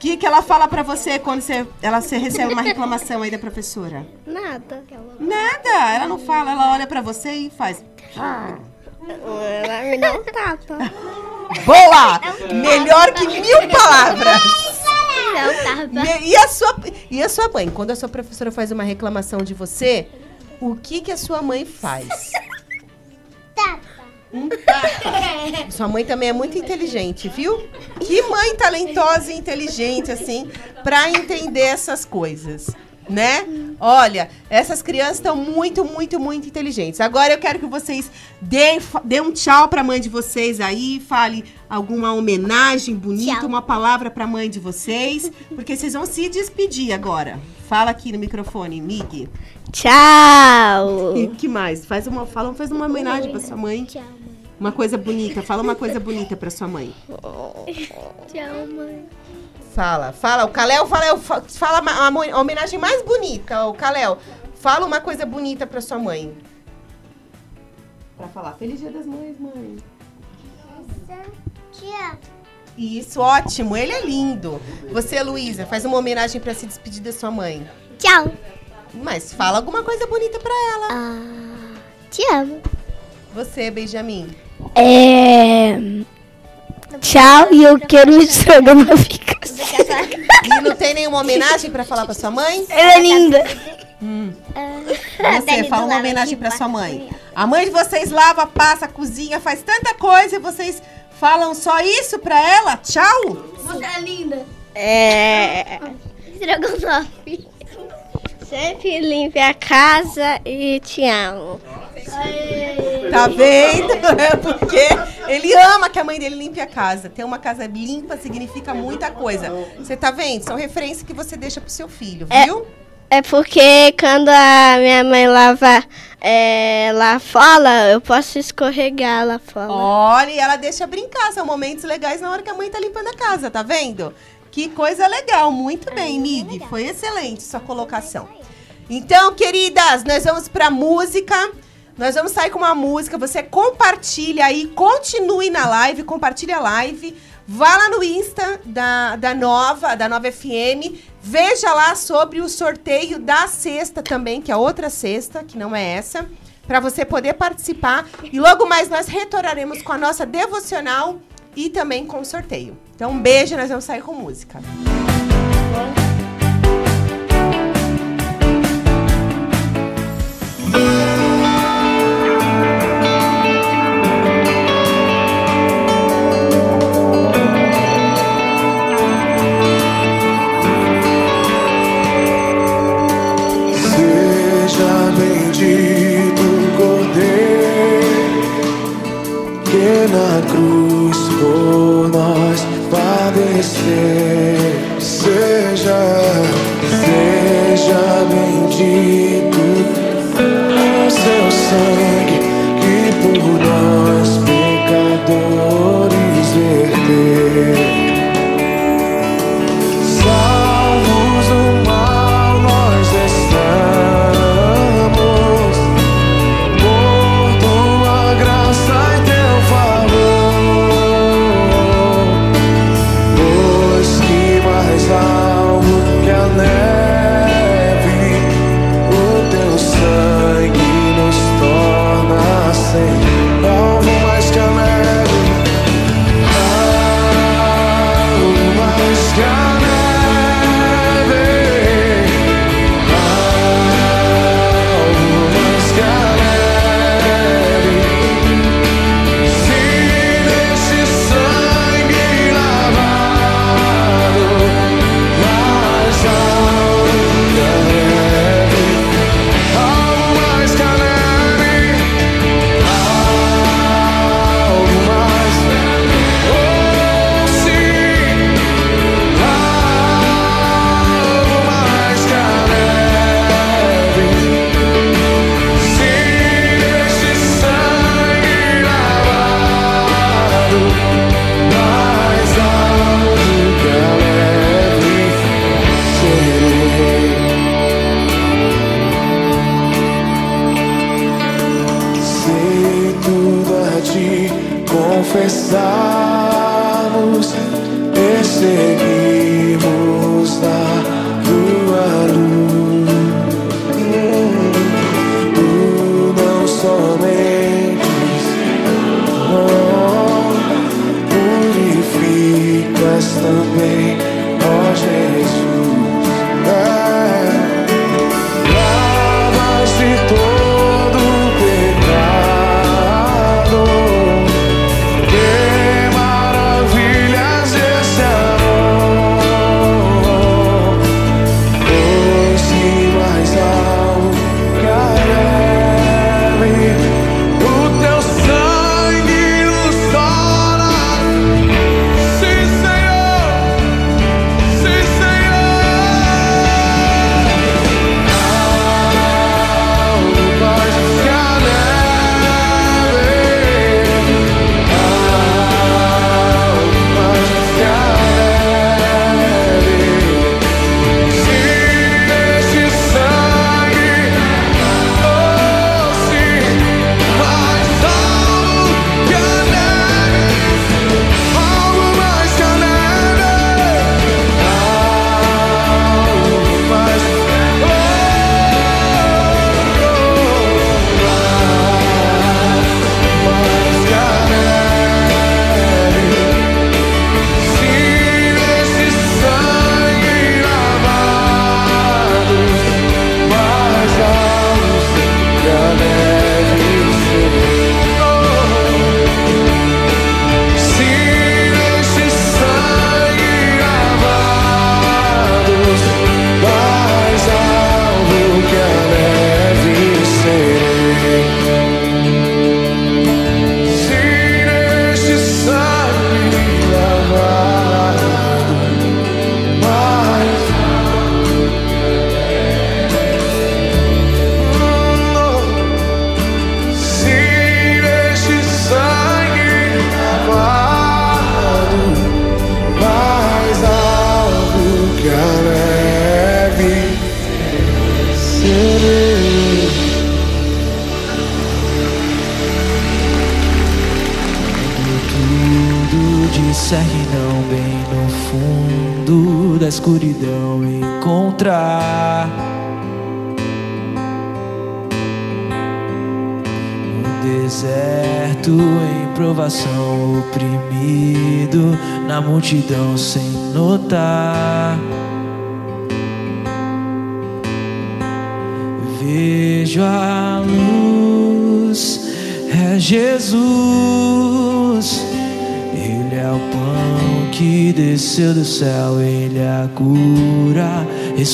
que, que ela fala pra você quando você, ela, você recebe uma reclamação aí da professora? Nada. Nada, ela não fala, ela olha pra você e faz. Ela me dá um tapa. Boa! Melhor que mil palavras. Não, tapa. Me- E a, sua, e a sua mãe? Quando a sua professora faz uma reclamação de você, o que, que a sua mãe faz? Um. Sua mãe também é muito inteligente, viu? Que mãe talentosa e inteligente, assim, pra entender essas coisas, né? Olha, essas crianças estão muito, muito, muito inteligentes. Agora eu quero que vocês deem, dêem um tchau pra mãe de vocês aí, fale alguma homenagem bonita, Tchau. uma palavra pra mãe de vocês, porque vocês vão se despedir agora. Fala aqui no microfone, Mig. Tchau. E que mais? Faz uma, fala, faz uma homenagem pra sua mãe. Tchau, Uma coisa bonita, fala uma coisa bonita pra sua mãe. Tchau, mãe. Fala, fala. O Kalel fala, fa- fala uma, uma mo- homenagem mais bonita. O Kalel, fala uma coisa bonita pra sua mãe. Pra falar, Feliz Dia das Mães, mãe. Tchau. Isso, ótimo. Ele é lindo. Você, Luísa, faz uma homenagem pra se despedir da sua mãe. Tchau. Mas fala alguma coisa bonita pra ela. Ah, te amo. Você, Benjamin. É. Tchau e eu quero um estrogonofe. E não tem nenhuma homenagem pra falar pra sua mãe? Ela é linda. Hum. Ah, Você, fala uma homenagem pra sua mãe. A mãe de vocês lava, passa, cozinha, faz tanta coisa e vocês falam só isso pra ela? Tchau? Você é linda. É. Estrogonofe. Sempre limpe a casa e te amo. Tá vendo? É porque ele ama que a mãe dele limpe a casa. Ter uma casa limpa significa muita coisa. Você tá vendo? São referências que você deixa pro seu filho, É. viu? É porque quando a minha mãe lava é, lá fora, eu posso escorregar lá fora. Olha, e ela deixa brincar. São momentos legais na hora que a mãe tá limpando a casa, tá vendo? Que coisa legal. Muito bem, Mig. Foi excelente sua colocação. Então, queridas, nós vamos pra música. Nós vamos sair com uma música. Você compartilha aí, continue na live, compartilha a live. Vá lá no Insta da, da Nova, da Nova FM. Veja lá sobre o sorteio da sexta também, que é outra sexta, que não é essa para você poder participar. E logo mais nós retornaremos com a nossa devocional e também com o sorteio. Então, um beijo, nós vamos sair com música. Seja,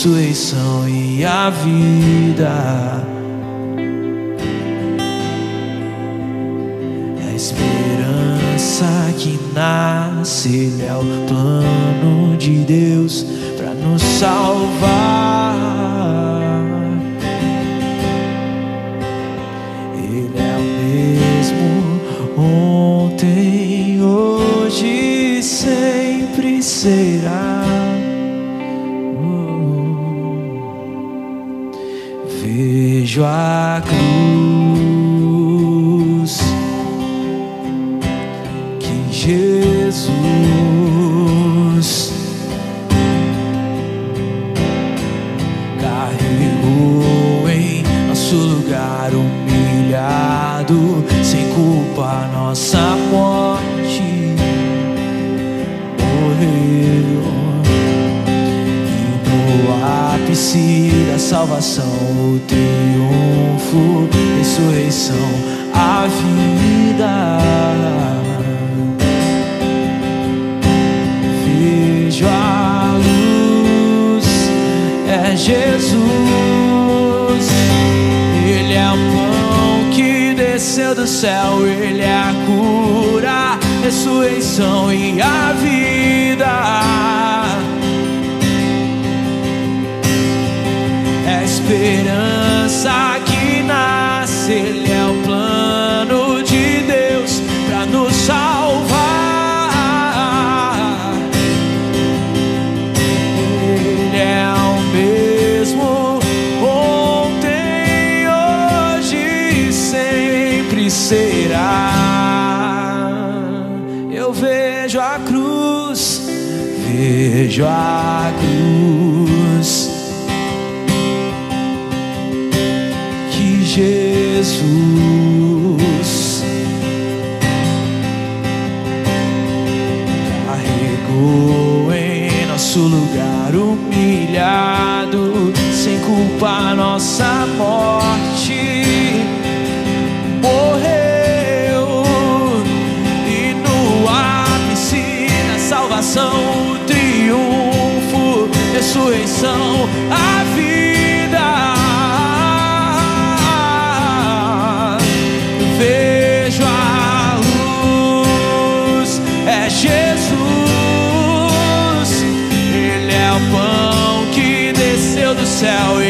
ressurreição eu vejo a cruz, vejo a cruz que Jesus carregou em nosso lugar humilhado, sem culpa nossa morte. redenção, o triunfo, ressurreição, a vida. Vejo a luz, é Jesus, Ele é o pão que desceu do céu.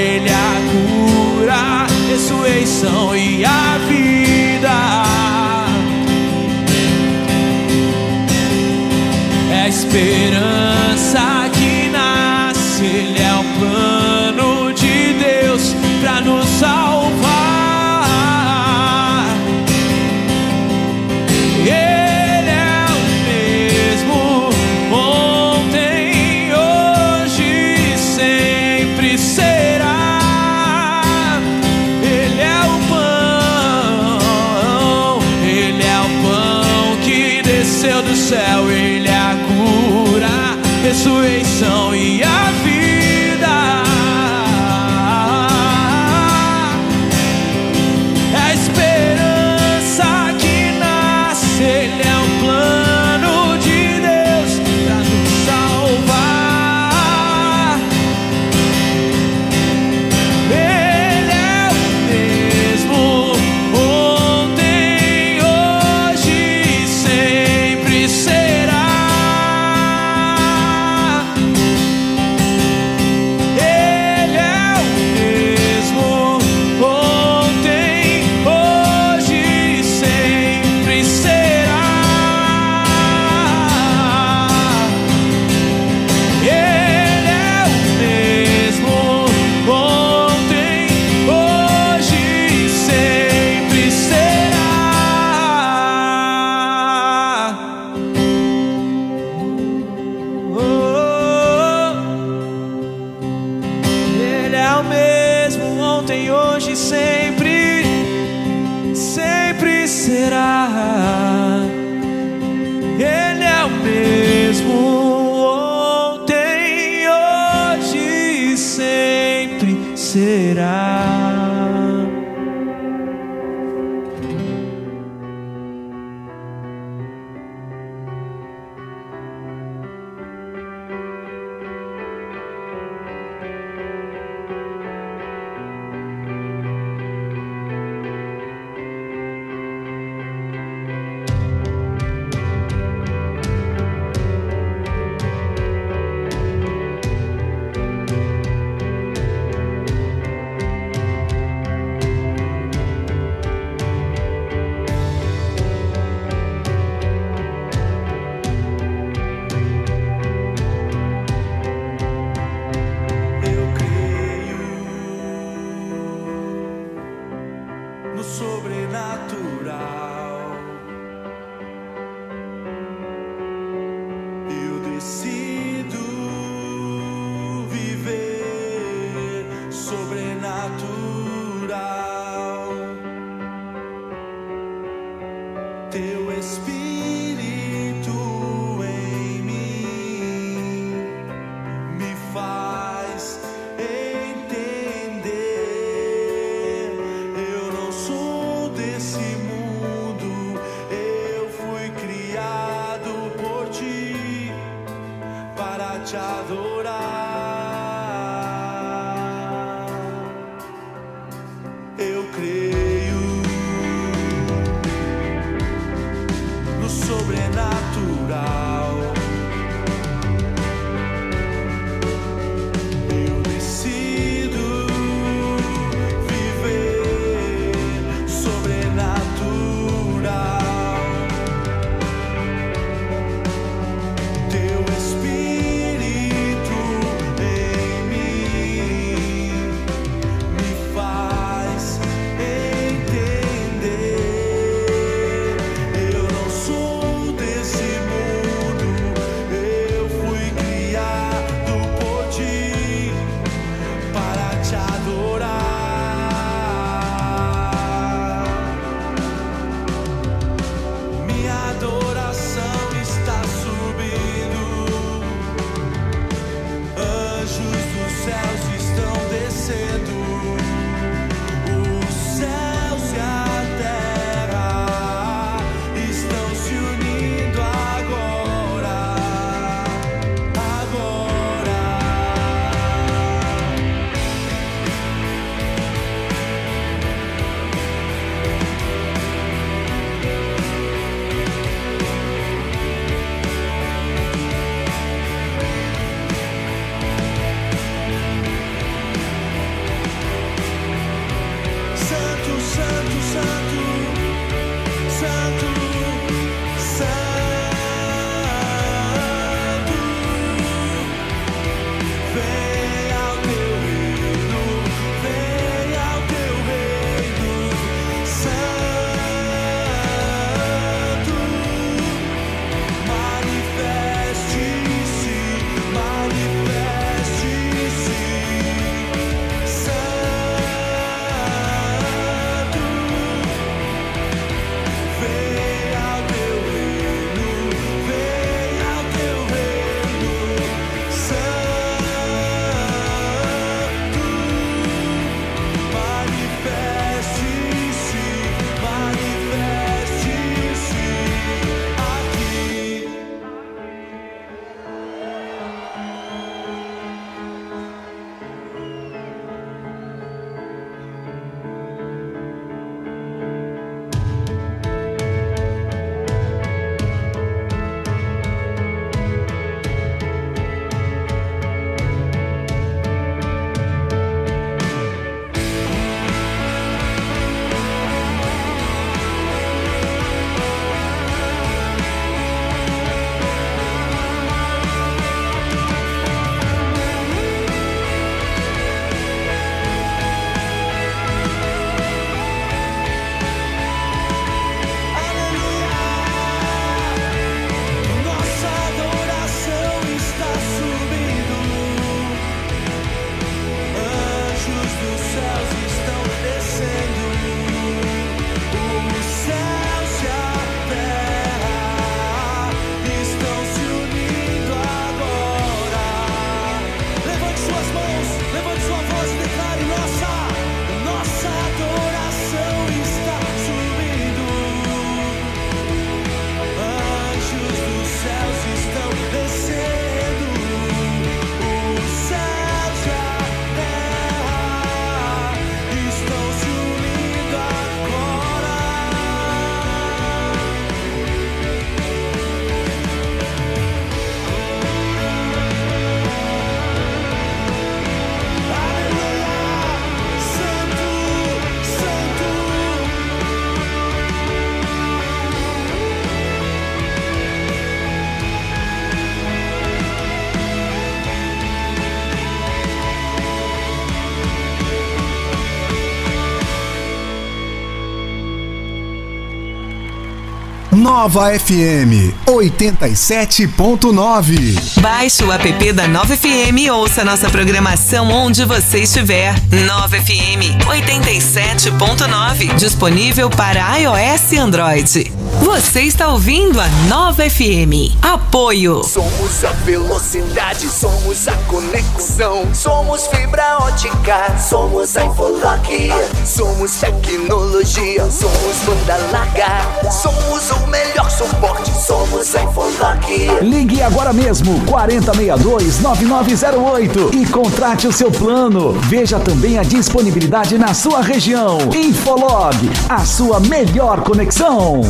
Nova FM 87.9. Baixe o app da Nova FM e ouça nossa programação onde você estiver. Nova FM 87.9, disponível para iOS e Android. Você está ouvindo a Nova FM. Apoio. Somos a velocidade, somos a conexão. Somos fibra ótica, somos a Infolock. Somos tecnologia, somos banda larga. Somos o melhor suporte, somos a Infolock. Ligue agora mesmo 4062-9908 e contrate o seu plano. Veja também a disponibilidade na sua região. Infolog, a sua melhor conexão.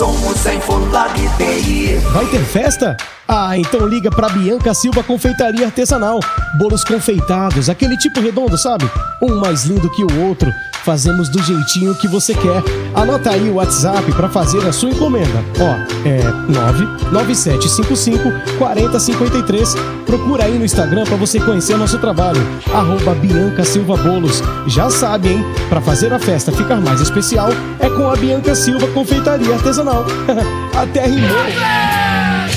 Somos a Infolock TI. Vai ter festa? Ah, então liga pra Bianca Silva Confeitaria Artesanal. Bolos confeitados, aquele tipo redondo, sabe? Um mais lindo que o outro. Fazemos do jeitinho que você quer. Anota aí o WhatsApp pra fazer a sua encomenda. Ó, é 99755 4053. Procura aí no Instagram pra você conhecer o nosso trabalho. Arroba Bianca Silva Bolos. Já sabe, hein? Pra fazer a festa ficar mais especial, é com a Bianca Silva Confeitaria Artesanal. Até rimou.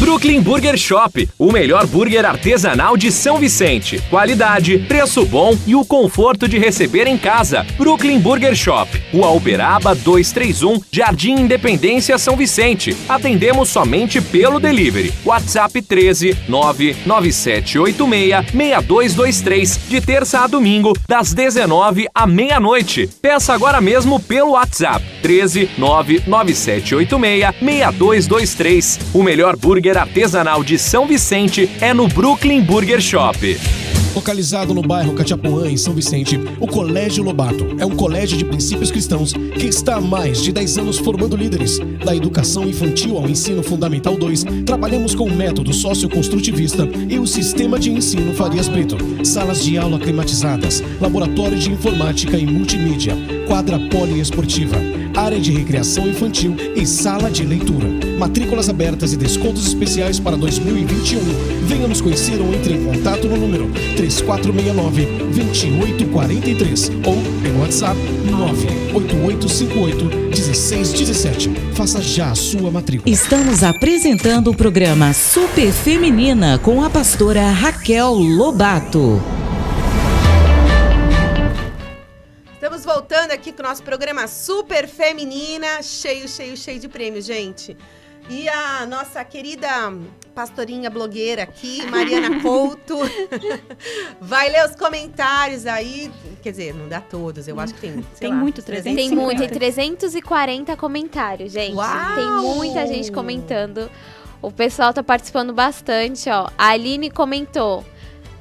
Brooklyn Burger Shop, o melhor burger artesanal de São Vicente. Qualidade, preço bom e o conforto de receber em casa. Brooklyn Burger Shop, Rua Uberaba 231, Jardim Independência, São Vicente. Atendemos somente pelo delivery. WhatsApp 13 99786 6223, de terça a domingo, das 19 à meia-noite. Peça agora mesmo pelo WhatsApp 13 99786 6223. O melhor burger artesanal de São Vicente é no Brooklyn Burger Shop. Localizado no bairro Catiapuã, em São Vicente, o Colégio Lobato é um colégio de princípios cristãos que está há mais de 10 anos formando líderes. Da educação infantil ao ensino fundamental 2, trabalhamos com o método socioconstrutivista e o sistema de ensino Farias Brito. Salas de aula climatizadas, laboratório de informática e multimídia, quadra poliesportiva, área de recreação infantil e sala de leitura. Matrículas abertas e descontos especiais para 2021. Venha nos conhecer ou entre em contato no número 3469-2843 ou pelo WhatsApp 98858-1617. Faça já a sua matrícula. Estamos apresentando o programa Super Feminina com a pastora Raquel Lobato. Aqui com o nosso programa Super Feminina, cheio, cheio, cheio de prêmios, gente. E a nossa querida pastorinha blogueira aqui, Mariana Couto, vai ler os comentários aí. Quer dizer, não dá todos, eu acho que tem. sei Tem lá, muito, uns 350. Tem muito, tem 340 comentários, gente. Uau! Tem muita gente comentando. O pessoal tá participando bastante, ó. A Aline comentou.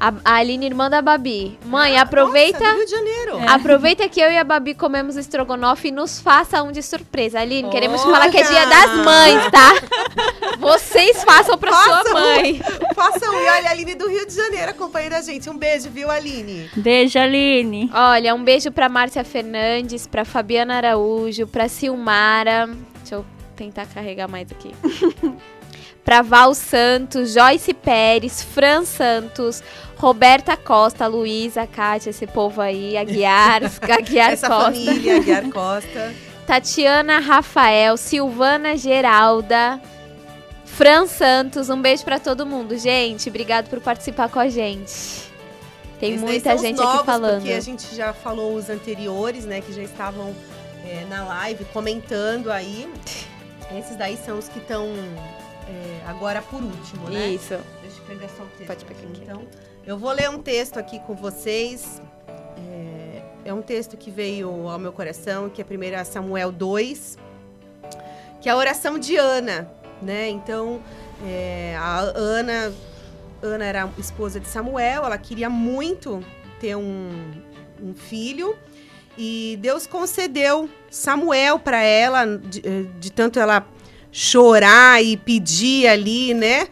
A, a Aline, irmã da Babi. Mãe, aproveita. Nossa, do Rio de Janeiro. É. Aproveita que eu e a Babi comemos estrogonofe e nos faça um de surpresa. Aline, queremos te falar que é dia das mães, tá? Vocês façam pra sua Façam- mãe. Façam, e olha, a Aline do Rio de Janeiro acompanhando a gente. Um beijo, viu, Aline? Beijo, Aline. Olha, um beijo pra Márcia Fernandes, pra Fabiana Araújo, pra Silmara. Deixa eu tentar carregar mais aqui. pra Val Santos, Joyce Pérez, Fran Santos, Roberta Costa, Luísa, Kátia, esse povo aí, Aguiar, Aguiar Essa Costa. família, Aguiar Costa. Tatiana Rafael, Silvana Geralda, Fran Santos, um beijo pra todo mundo. Gente, obrigado por participar com a gente. Tem Esses muita gente novos, aqui falando. Porque a gente já falou os anteriores, né? Que já estavam é, na live comentando aí. Esses daí são os que estão é, agora por último, né? Isso. Deixa eu pegar só o texto. Pode pegar aqui, Então, eu vou ler um texto aqui com vocês. É, é um texto que veio ao meu coração, que é 1 Samuel 2, que é a oração de Ana, né? Então, é, a Ana, Ana era esposa de Samuel, ela queria muito ter um, um filho e Deus concedeu Samuel para ela, de, eh, de tanto ela chorar e pedir ali, né?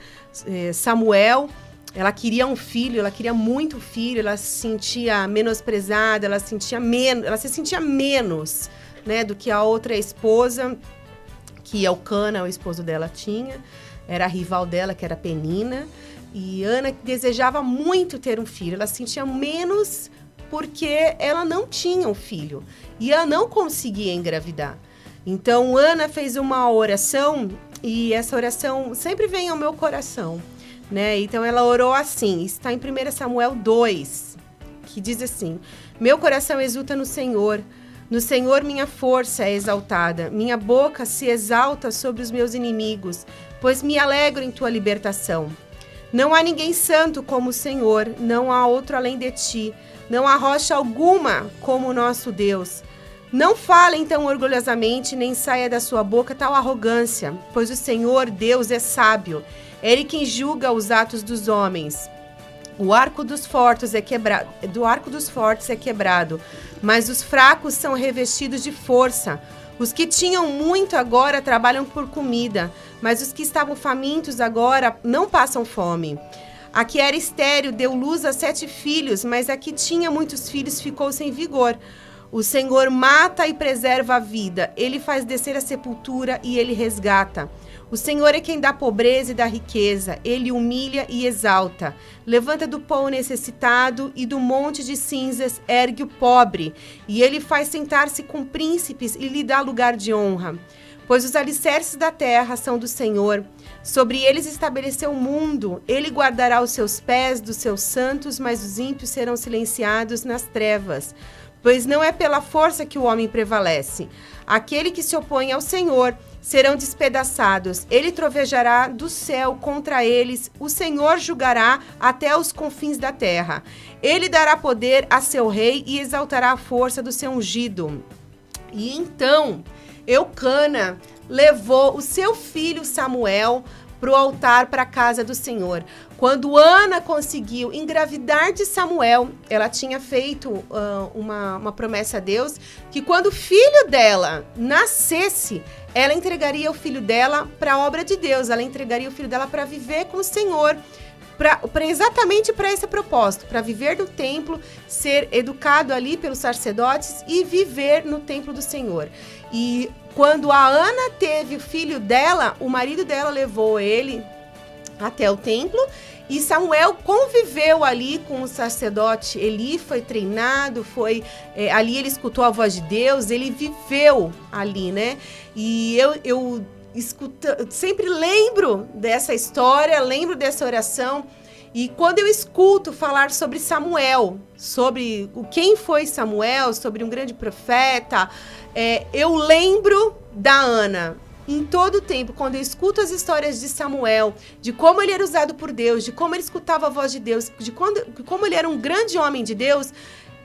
eh, Samuel, ela queria um filho, ela queria muito filho, ela se sentia menosprezada, ela sentia menos, ela se sentia menos, né, do que a outra esposa que Elcana, o esposo dela, tinha. Era a rival dela, que era Penina. E Ana desejava muito ter um filho. Ela se sentia menos porque ela não tinha um filho. E ela não conseguia engravidar. Então, Ana fez uma oração e essa oração sempre vem ao meu coração. Né? Então, ela orou assim. Está em 1 Samuel 2, que diz assim: Meu coração exulta no Senhor No Senhor minha força é exaltada, minha boca se exalta sobre os meus inimigos, pois me alegro em tua libertação. Não há ninguém santo como o Senhor, não há outro além de ti, não há rocha alguma como o nosso Deus. Não falem tão orgulhosamente, nem saia da sua boca tal arrogância, pois o Senhor Deus é sábio, ele quem julga os atos dos homens. O arco dos fortes é quebrado, do arco dos fortes é quebrado, mas os fracos são revestidos de força. Os que tinham muito agora trabalham por comida, mas os que estavam famintos agora não passam fome. A que era estéreo deu luz a sete filhos, mas a que tinha muitos filhos ficou sem vigor. O Senhor mata e preserva a vida, ele faz descer a sepultura e ele resgata. O Senhor é quem dá pobreza e dá riqueza, ele humilha e exalta. Levanta do pão o necessitado e do monte de cinzas ergue o pobre, e ele faz sentar-se com príncipes e lhe dá lugar de honra. Pois os alicerces da terra são do Senhor, sobre eles estabeleceu o mundo, ele guardará os seus pés dos seus santos, mas os ímpios serão silenciados nas trevas. Pois não é pela força que o homem prevalece. Aquele que se opõe ao Senhor serão despedaçados. Ele trovejará do céu contra eles. O Senhor julgará até os confins da terra. Ele dará poder a seu rei e exaltará a força do seu ungido. E então, Eucana levou o seu filho Samuel para o altar, para a casa do Senhor. Quando Ana conseguiu engravidar de Samuel, ela tinha feito ah, uma, uma promessa a Deus que quando o filho dela nascesse, ela entregaria o filho dela para a obra de Deus, ela entregaria o filho dela para viver com o Senhor. Pra, pra- exatamente para esse propósito, para viver no templo, ser educado ali pelos sacerdotes e viver no templo do Senhor. E quando a Ana teve o filho dela, o marido dela levou ele até o templo e Samuel conviveu ali com o sacerdote Eli, foi treinado, foi é, ali ele escutou a voz de Deus, ele viveu ali, né? E eu, eu sempre lembro dessa história, lembro dessa oração. E quando eu escuto falar sobre Samuel, sobre o quem foi Samuel, sobre um grande profeta, é, eu lembro da Ana. Em todo o tempo, quando eu escuto as histórias de Samuel, de como ele era usado por Deus, de como ele escutava a voz de Deus, de quando, de como ele era um grande homem de Deus,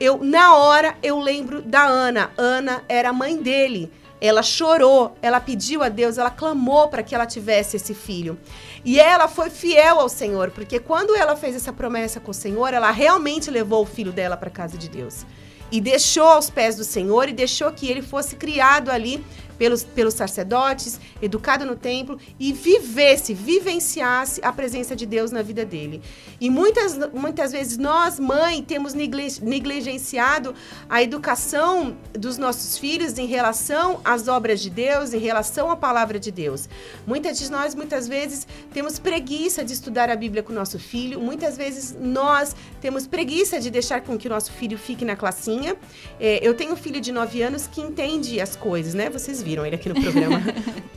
eu na hora eu lembro da Ana. Ana era a mãe dele. Ela chorou, ela pediu a Deus, ela clamou para que ela tivesse esse filho. E ela foi fiel ao Senhor, porque quando ela fez essa promessa com o Senhor, ela realmente levou o filho dela para a casa de Deus. E deixou aos pés do Senhor e deixou que ele fosse criado ali pelos, pelos sacerdotes, educado no templo e vivesse, vivenciasse a presença de Deus na vida dele. E muitas, muitas vezes nós, mãe, temos negligenciado a educação dos nossos filhos em relação às obras de Deus, em relação à palavra de Deus. Muitas de nós, muitas vezes, temos preguiça de estudar a Bíblia com o nosso filho, muitas vezes nós temos preguiça de deixar com que o nosso filho fique na classinha. É, eu tenho um filho de 9 anos que entende as coisas, né? Vocês viram ele aqui no programa.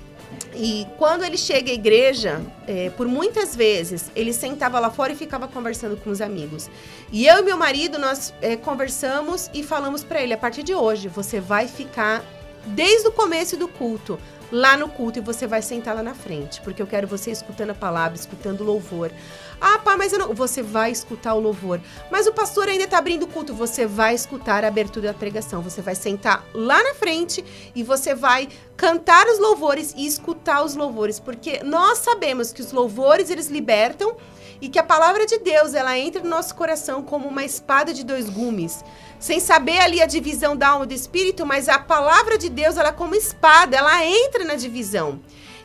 E quando ele chega à igreja, é, por muitas vezes, ele sentava lá fora e ficava conversando com os amigos. E eu e meu marido, nós é, conversamos e falamos para ele: a partir de hoje, você vai ficar desde o começo do culto, lá no culto, e você vai sentar lá na frente, porque eu quero você escutando a palavra, escutando o louvor. Ah, pá, mas eu não. Você vai escutar o louvor. Mas o pastor ainda está abrindo o culto. Você vai escutar a abertura da pregação. Você vai sentar lá na frente e você vai cantar os louvores e escutar os louvores. Porque nós sabemos que os louvores eles libertam e que a palavra de Deus ela entra no nosso coração como uma espada de dois gumes. Sem saber ali a divisão da alma e do espírito, mas a palavra de Deus ela é como espada, ela entra na divisão.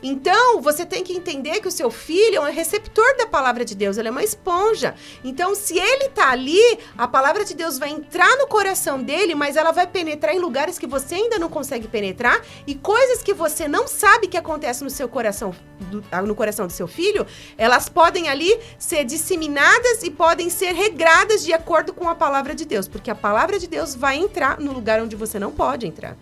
Então, você tem que entender que o seu filho é um receptor da palavra de Deus, ele é uma esponja. Então, se ele tá ali, a palavra de Deus vai entrar no coração dele, mas ela vai penetrar em lugares que você ainda não consegue penetrar e coisas que você não sabe que acontecem no seu coração, do- ah, no coração do seu filho, elas podem ali ser disseminadas e podem ser regradas de acordo com a palavra de Deus, porque a palavra de Deus vai entrar no lugar onde você não pode entrar.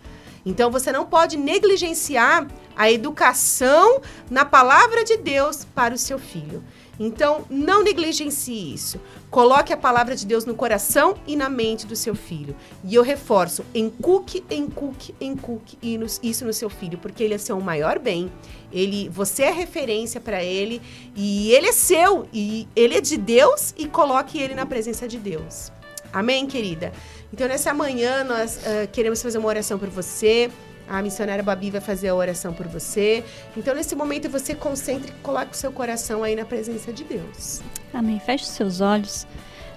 Então você não pode negligenciar a educação na palavra de Deus para o seu filho. Então, não negligencie isso. Coloque a palavra de Deus no coração e na mente do seu filho. E eu reforço, encuque, encuque, encuque isso no seu filho, porque ele é seu maior bem. Ele, você é referência para ele e ele é seu e ele é de Deus e coloque ele na presença de Deus. Amém, querida? Então, nessa manhã, nós ah, queremos fazer uma oração por você. A missionária Babi vai fazer a oração por você. Então, nesse momento, você concentre e coloque o seu coração aí na presença de Deus. Amém. Feche os seus olhos.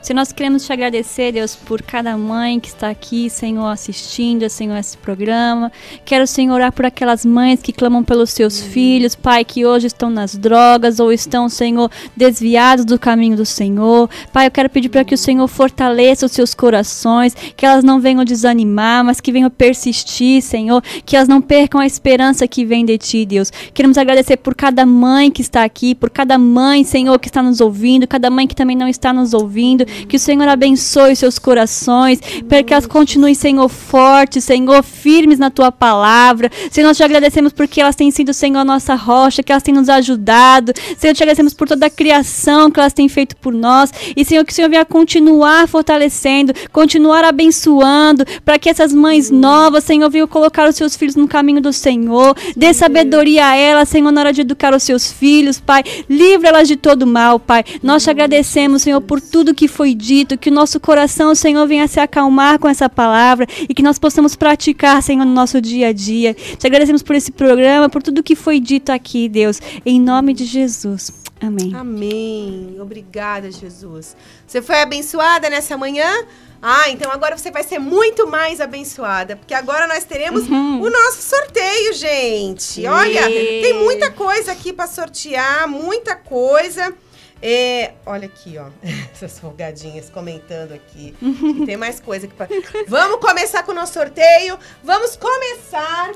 Se nós queremos te agradecer, Deus, por cada mãe que está aqui, Senhor, assistindo, Senhor, esse programa. Quero, Senhor, orar por aquelas mães que clamam pelos seus filhos, Pai, que hoje estão nas drogas ou estão, Senhor, desviados do caminho do Senhor. Pai, eu quero pedir para que o Senhor fortaleça os seus corações, que elas não venham desanimar, mas que venham persistir, Senhor, que elas não percam a esperança que vem de Ti, Deus. Queremos agradecer por cada mãe que está aqui, por cada mãe, Senhor, que está nos ouvindo, cada mãe que também não está nos ouvindo. Que o Senhor abençoe seus corações, para que elas continuem, Senhor, fortes, Senhor, firmes na tua palavra. Senhor, nós te agradecemos porque elas têm sido, Senhor, a nossa rocha, que elas têm nos ajudado. Senhor, te agradecemos por toda a criação que elas têm feito por nós. E, Senhor, que o Senhor venha continuar fortalecendo, continuar abençoando, para que essas mães novas, Senhor, venham colocar os seus filhos no caminho do Senhor. Dê sabedoria a elas, Senhor, na hora de educar os seus filhos, Pai. Livra elas de todo mal, Pai. Nós te agradecemos, Senhor, por tudo que foi dito, que o nosso coração, Senhor, venha se acalmar com essa palavra e que nós possamos praticar, Senhor, no nosso dia a dia. Te agradecemos por esse programa, por tudo que foi dito aqui, Deus. Em nome de Jesus. Amém. Amém. Obrigada, Jesus. Você foi abençoada nessa manhã? Ah, então agora você vai ser muito mais abençoada, porque agora nós teremos o nosso sorteio, gente. Olha, Ê. tem muita coisa aqui para sortear, muita coisa. É, olha aqui, ó, essas folgadinhas comentando aqui. que tem mais coisa pra... Vamos começar com o nosso sorteio. Vamos começar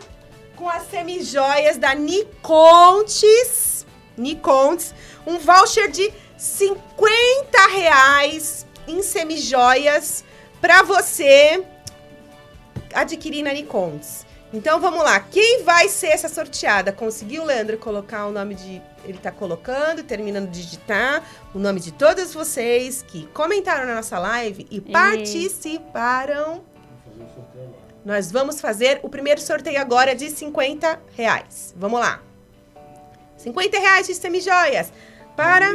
com as semijoias da Nicontes. Nicontes. Um voucher de 50 reais em semijoias para você adquirir na Nicontes. Então vamos lá, quem vai ser essa sorteada? Conseguiu, Leandro, colocar o nome de. Ele tá colocando, terminando de digitar o nome de todos vocês que comentaram na nossa live e participaram. Nós vamos fazer o primeiro sorteio agora de 50 reais. Vamos lá. 50 reais de semijoias para.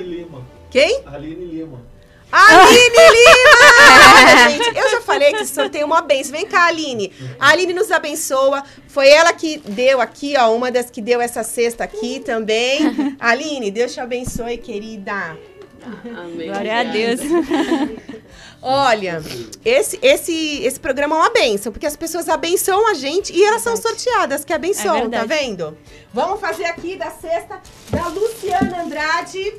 Quem? Aline Lima. Aline Lima! Gente, eu já falei que sorteio é uma benção. Vem cá, Aline. A Aline nos abençoa. Foi ela que deu aqui, ó, uma das que deu essa cesta aqui também. Aline, Deus te abençoe, querida. Amém. Glória a Deus. Olha, esse, esse, esse programa é uma benção, porque as pessoas abençoam a gente e elas são sorteadas que abençoam, É tá vendo? Vamos fazer aqui da cesta da Luciana Andrade,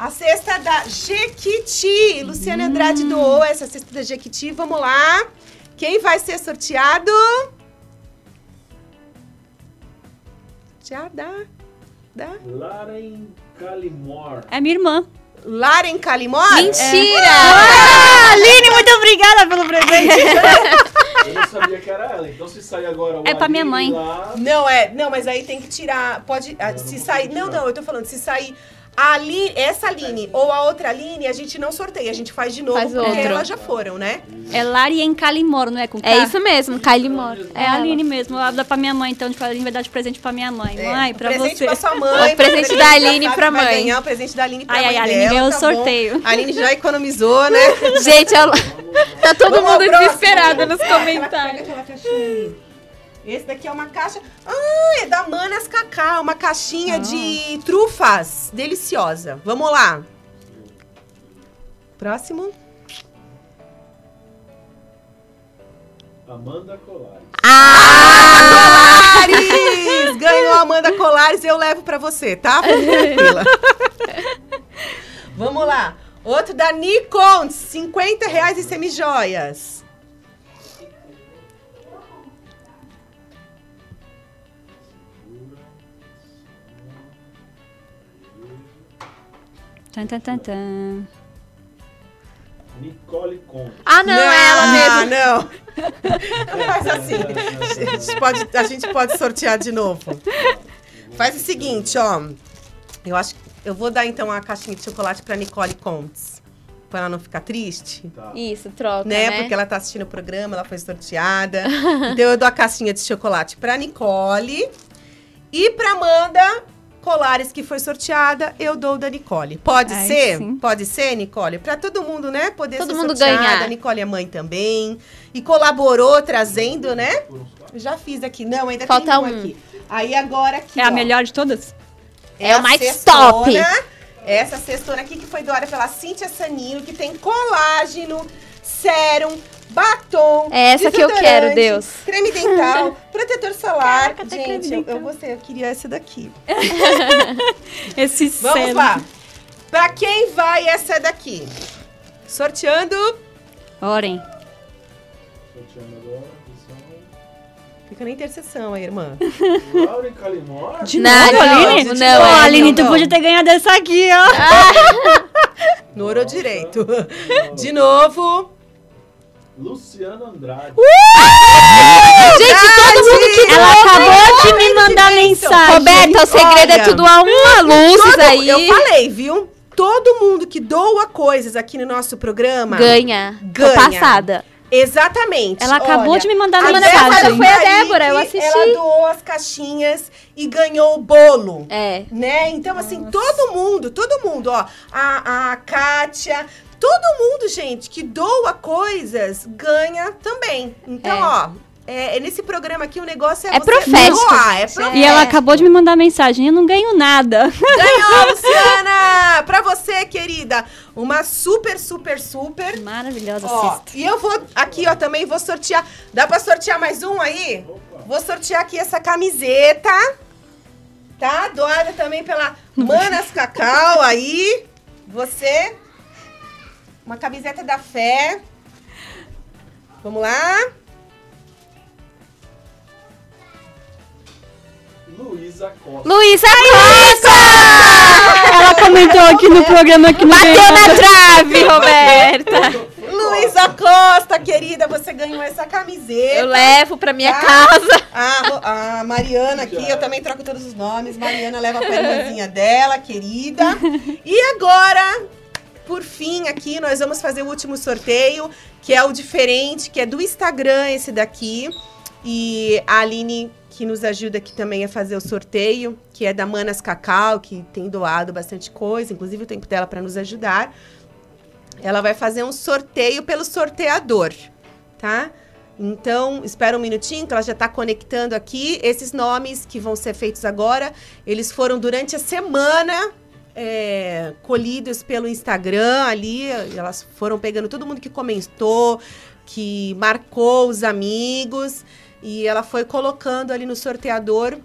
a cesta da Jequiti. Luciana Andrade doou essa cesta da Jequiti. Vamos lá. Quem vai ser sorteado? Já dá. Dá. Laren Calimor. É minha irmã. Laren Calimor? Mentira! Ah, Aline, muito obrigada pelo presente. Eu não sabia que era ela. Então se sair agora o É pra minha mãe. Lá, Não, é. Não, mas aí tem que tirar. Pode. ah, se sair. Não, não, eu tô falando, se sair. A Aline, essa Aline ou a outra Aline, a gente não sorteia, a gente faz de novo, Faz porque outro. elas já foram, né? É Lari em Calimoro, não é com K? É isso mesmo, Kylie Moore. É a Aline mesmo. Ela dá pra minha mãe, então, tipo, a Aline vai dar de presente pra minha mãe. Mãe, pra É, presente você. pra sua mãe. O presente pra da Aline, pra que vai mãe. ganhar o presente da Aline pra Ai, mãe ai, a Aline dela, ganhou o tá bom. sorteio. A Aline já economizou, né? Gente, ela... tá todo Vamos ao mundo próximo. desesperado nos comentários. Pega aquela caixinha ali. Esse daqui é uma caixa. Ah, é da Manas Cacá, uma caixinha de trufas. Deliciosa. Vamos lá. Próximo. Amanda Colares. Colares! Ganhou a Amanda Colares, eu levo pra você, tá? Fica tranquila. Vamos lá. Outro da Nikon, 50 reais em semijoias. Tan, tan, tan, tan. Nicole Conte. Ah, não, é ela mesmo. Não, não. Faz assim. A gente, pode, a gente pode sortear de novo. Faz o seguinte, ó. Eu acho que Eu vou dar então a caixinha de chocolate pra Nicole Contes. Pra ela não ficar triste. Isso, troca, Né? né? Porque ela tá assistindo o programa, ela foi sorteada. então eu dou a caixinha de chocolate pra Nicole. E pra Amanda Colares, que foi sorteada, eu dou da Nicole. Pode Ai, ser? sim. Pode ser, Nicole? Pra todo mundo, né? Poder Todo ser mundo sorteada. ganhar. A Nicole é mãe também. E colaborou trazendo, né? Já fiz aqui. Não, ainda Falta tem um um. aqui. Aí agora aqui, É a ó. melhor de todas? É o mais cestona. top. Essa cestona aqui que foi doada pela Cíntia Sanino, que tem colágeno, sérum, batom. É essa que eu quero, Deus. Creme dental, protetor solar. Caraca, Gente, eu, eu gostei, eu queria essa daqui. Esse Vamos lá. Pra quem vai essa daqui? Sorteando. Orem. Fica na interseção aí, irmã. Laura e Calimor? De Não, novo, não, Aline? não, é, Aline, tu não. podia ter ganhado essa aqui, ó. No ouro direito. De novo. Luciano Andrade. Gente, todo mundo que Ela acabou de me mandar mensagem. Roberta, o segredo é Olha, tudo a uma luzes Todo- aí. Eu falei, viu? Todo mundo que doa coisas aqui no nosso programa Ganha. Tô Ganha. passada. Exatamente. Ela acabou Olha, de me mandar uma mensagem. Foi a Débora, eu assisti. Ela doou as caixinhas e ganhou o bolo. É. Né? Então, assim, todo mundo, todo mundo, ó. A, a Kátia, todo mundo, gente, que doa coisas, ganha também. Então, É. ó, é, é nesse programa aqui o negócio é, É você profético. doar, é profético. E ela acabou de me mandar mensagem. Eu não ganho nada. Ganhou, Luciana! Pra você, querida, uma super, super, super. Maravilhosa Ó, cesta. e eu vou aqui, ó, também vou sortear. Dá pra sortear mais um aí? Vou sortear aqui essa camiseta. Tá? Doada também pela Manas Cacau aí. Você. Uma camiseta da fé. Vamos lá. Luísa Costa. Luísa Costa! Ela comentou aqui no programa que não Bateu ganhou na trave, Roberta. Luísa Costa, querida, você ganhou essa camiseta. Eu levo pra minha Tá? casa. A, a Mariana aqui, eu também troco todos os nomes. Mariana leva pra irmãzinha dela, querida. E agora, por fim, aqui nós vamos fazer o último sorteio, que é o diferente, que é do Instagram, esse daqui. E a Aline, que nos ajuda aqui também a fazer o sorteio, que é da Manas Cacau, que tem doado bastante coisa, inclusive o tempo dela para nos ajudar. Ela vai fazer um sorteio pelo sorteador, tá? Então, espera um minutinho, que ela já está conectando aqui. Esses nomes que vão ser feitos agora, eles foram durante a semana é, colhidos pelo Instagram ali. Elas foram pegando todo mundo que comentou, que marcou os amigos. E ela foi colocando ali no sorteador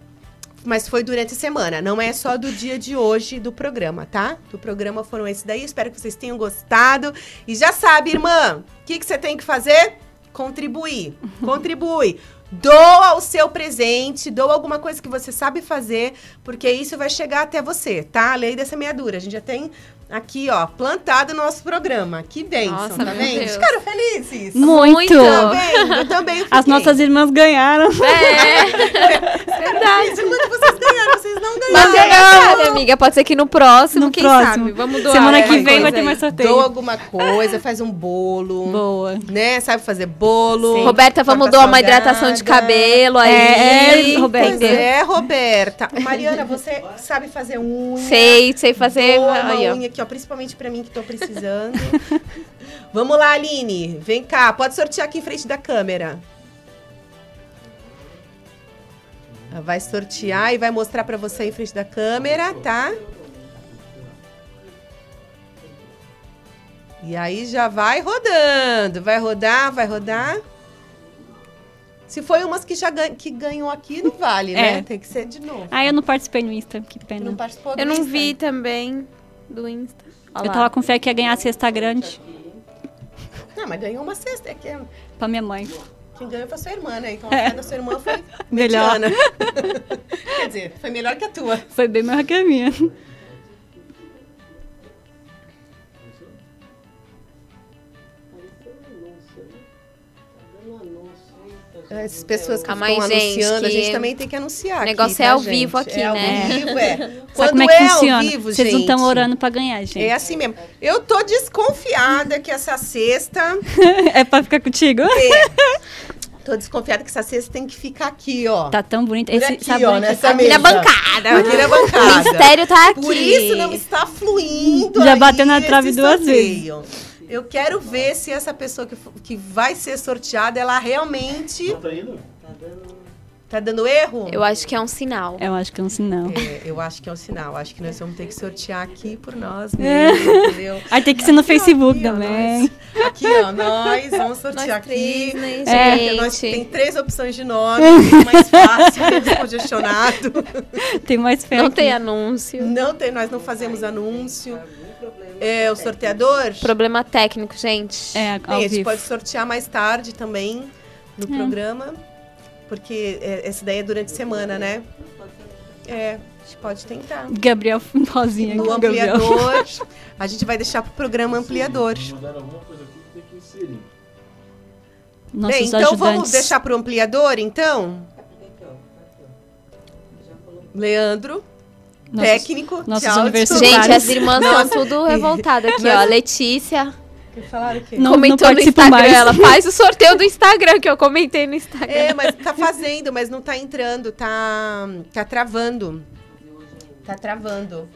mas foi durante a semana, não é só do dia de hoje do programa, tá? Do programa foram esses daí, espero que vocês tenham gostado. E já sabe, irmã, o que, que você tem que fazer? Contribuir. Contribui. Doa o seu presente, doa alguma coisa que você sabe fazer, porque isso vai chegar até você, tá? A lei da semeadura. A gente já tem aqui, ó, plantado o nosso programa. Que bênção, Nossa, tá vendo? Deus. Ficaram felizes? Muito. Tá vendo? Eu também fiquei. As nossas irmãs ganharam. É. Verdade. Enquanto vocês ganharam, vocês não ganharam. Mas quem sabe, amiga? Pode ser que no próximo, No quem próximo. sabe? Vamos doar. Semana que vem vai ter mais sorteio. Doa alguma coisa, faz um bolo. Boa. Né? Sabe fazer bolo. Roberta, vamos doar uma hidratação de cabelo aí. É, é, Roberta. Pois é, Roberta. Mariana, você sabe fazer unha? Sei, sei fazer. Uma Aí, ó. unha aqui, ó, principalmente pra mim que tô precisando. Vamos lá, Aline. Vem cá, pode sortear aqui em frente da câmera. Ela Vai sortear e vai mostrar pra você em frente da câmera, tá? E aí já vai rodando. Vai rodar, vai rodar. Se foi umas que já gan que ganhou aqui, não vale, né? É. Tem que ser de novo. Ah, eu não participei no Insta, que pena. Não participou do Eu não Insta? vi também do Insta. Olha Eu tava com fé que ia ganhar a cesta grande Não, mas ganhou uma cesta. É que pra minha mãe. quem ganhou foi a sua irmã, né? Então a É. fé da sua irmã foi Melhor. Quer dizer, foi melhor que a tua. Foi bem melhor que a minha. Essas pessoas que Ah, ficam gente, anunciando, a gente também tem que anunciar. o aqui, negócio tá, é ao gente? vivo aqui, é né? Ao vivo, é. Sabe Quando como é que é funciona? ao vivo, Vocês não estão gente, orando pra ganhar, gente. É assim mesmo. Eu tô desconfiada que essa cesta. é pra ficar contigo? É. Tô desconfiada que essa cesta tem que ficar aqui, ó. Tá tão bonito. Por Esse aqui, sabor ó, aqui. nessa Aqui mesa. na bancada. Aqui na bancada. O mistério tá aqui. Por isso não está fluindo Já aí bateu na trave duas sorteio. Eu quero ver se essa pessoa que, que vai ser sorteada, ela realmente... Tá indo? Tá dando erro? Eu acho que é um sinal. Eu acho que é um sinal. É, eu acho que é um sinal. Acho que nós vamos ter que sortear aqui por nós É. mesmos, entendeu? Aí tem que ser no Facebook também. Aqui, ó, nós vamos sortear Nós aqui. três, né, É, gente? nós tem três opções de nome, fica mais fácil, menos congestionado. Tem mais fé Não aqui. tem anúncio. Não tem, nós não fazemos anúncio. É, o sorteador? Problema técnico, gente. É, Bem, a gente pode sortear mais tarde também no É. programa. Porque é, essa daí é durante a semana, né? É, a gente pode tentar. Gabriel Rosinha. No Gabriel. ampliador, a gente vai deixar pro programa ampliador. Mandaram alguma coisa aqui que tem que inserir. Nossos Bem, então ajudantes. vamos deixar pro ampliador, então? Leandro, Nossos- técnico nossos universitários. Gente, as irmãs estão tudo revoltadas aqui, ó. A Letícia Falaram o quê? Não- comentou não no Instagram. mais. Ela faz o sorteio do Instagram, que eu comentei no Instagram. É, mas tá fazendo, mas não tá entrando, tá, tá travando. Tá travando.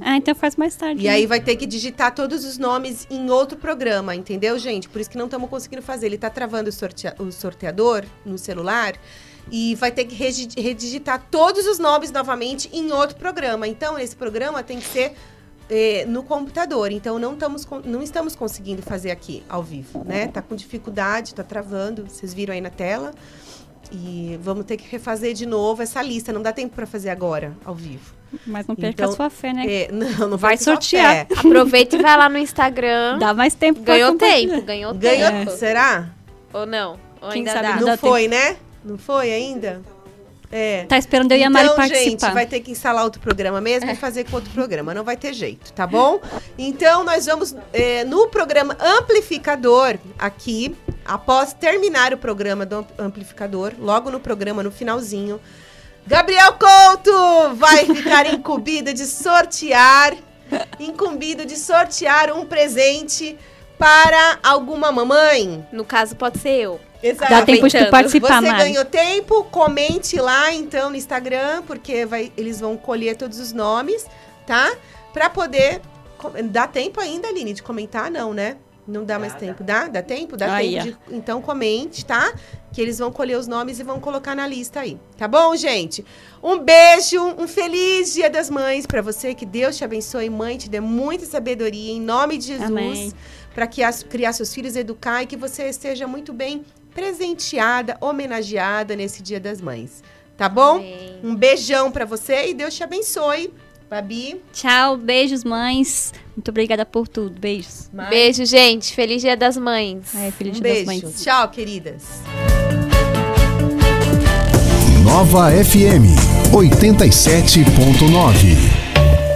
Ah, então faz mais tarde. E né? aí vai ter que digitar todos os nomes em outro programa, entendeu, gente? Por isso que não estamos conseguindo fazer. Ele tá travando o, sortea- o sorteador no celular e vai ter que redigitar todos os nomes novamente em outro programa. Então, esse programa tem que ser eh, no computador. Então, não, estamos con- não estamos conseguindo fazer aqui ao vivo, né? Tá com dificuldade, tá travando. Vocês viram aí na tela. E vamos ter que refazer de novo essa lista. Não dá tempo para fazer agora, ao vivo. Mas não perca Então, a sua fé, né? É, não, não Vai sortear. Aproveita e vai lá no Instagram. Dá mais tempo Ganhou tempo, ganhou, Ganhou, tempo. será? Ou não? Ou Quem ainda sabe dá? não dá foi, né? Não foi ainda? É. Tá esperando eu e a Mari então, participar. gente, vai ter que instalar outro programa mesmo e fazer com outro programa. Não vai ter jeito, tá bom? Então, nós vamos é, no programa Amplificador aqui, após terminar o programa do Ampl- Amplificador, logo no programa, no finalzinho, Gabriel Couto vai ficar incumbido de sortear, incumbido de sortear um presente para alguma mamãe. No caso, pode ser eu. Exato. Dá tempo de tu participar, Você Mari. ganhou tempo, comente lá então no Instagram, porque vai, eles vão colher todos os nomes, tá? Pra poder. Dá tempo ainda, Aline, de comentar? Não, né? Não dá mais tempo. Dá? Dá tempo? Dá Aí, tempo de. Então comente, tá? Que eles vão colher os nomes e vão colocar na lista aí. Tá bom, gente? Um beijo, um feliz Dia das Mães pra você. Que Deus te abençoe, mãe, te dê muita sabedoria em nome de Jesus Amém. para criar seus filhos, educar e que você esteja muito bem presenteada, homenageada nesse Dia das Mães. Tá bom? Amém. Um beijão para você e Deus te abençoe. Babi. Tchau, beijos, mães. Muito obrigada por tudo. Beijos. Mari. Beijo, gente. Feliz Dia das Mães. É, feliz Um dia das beijo. mães. Tchau, queridas. Nova FM 87.9. Ouça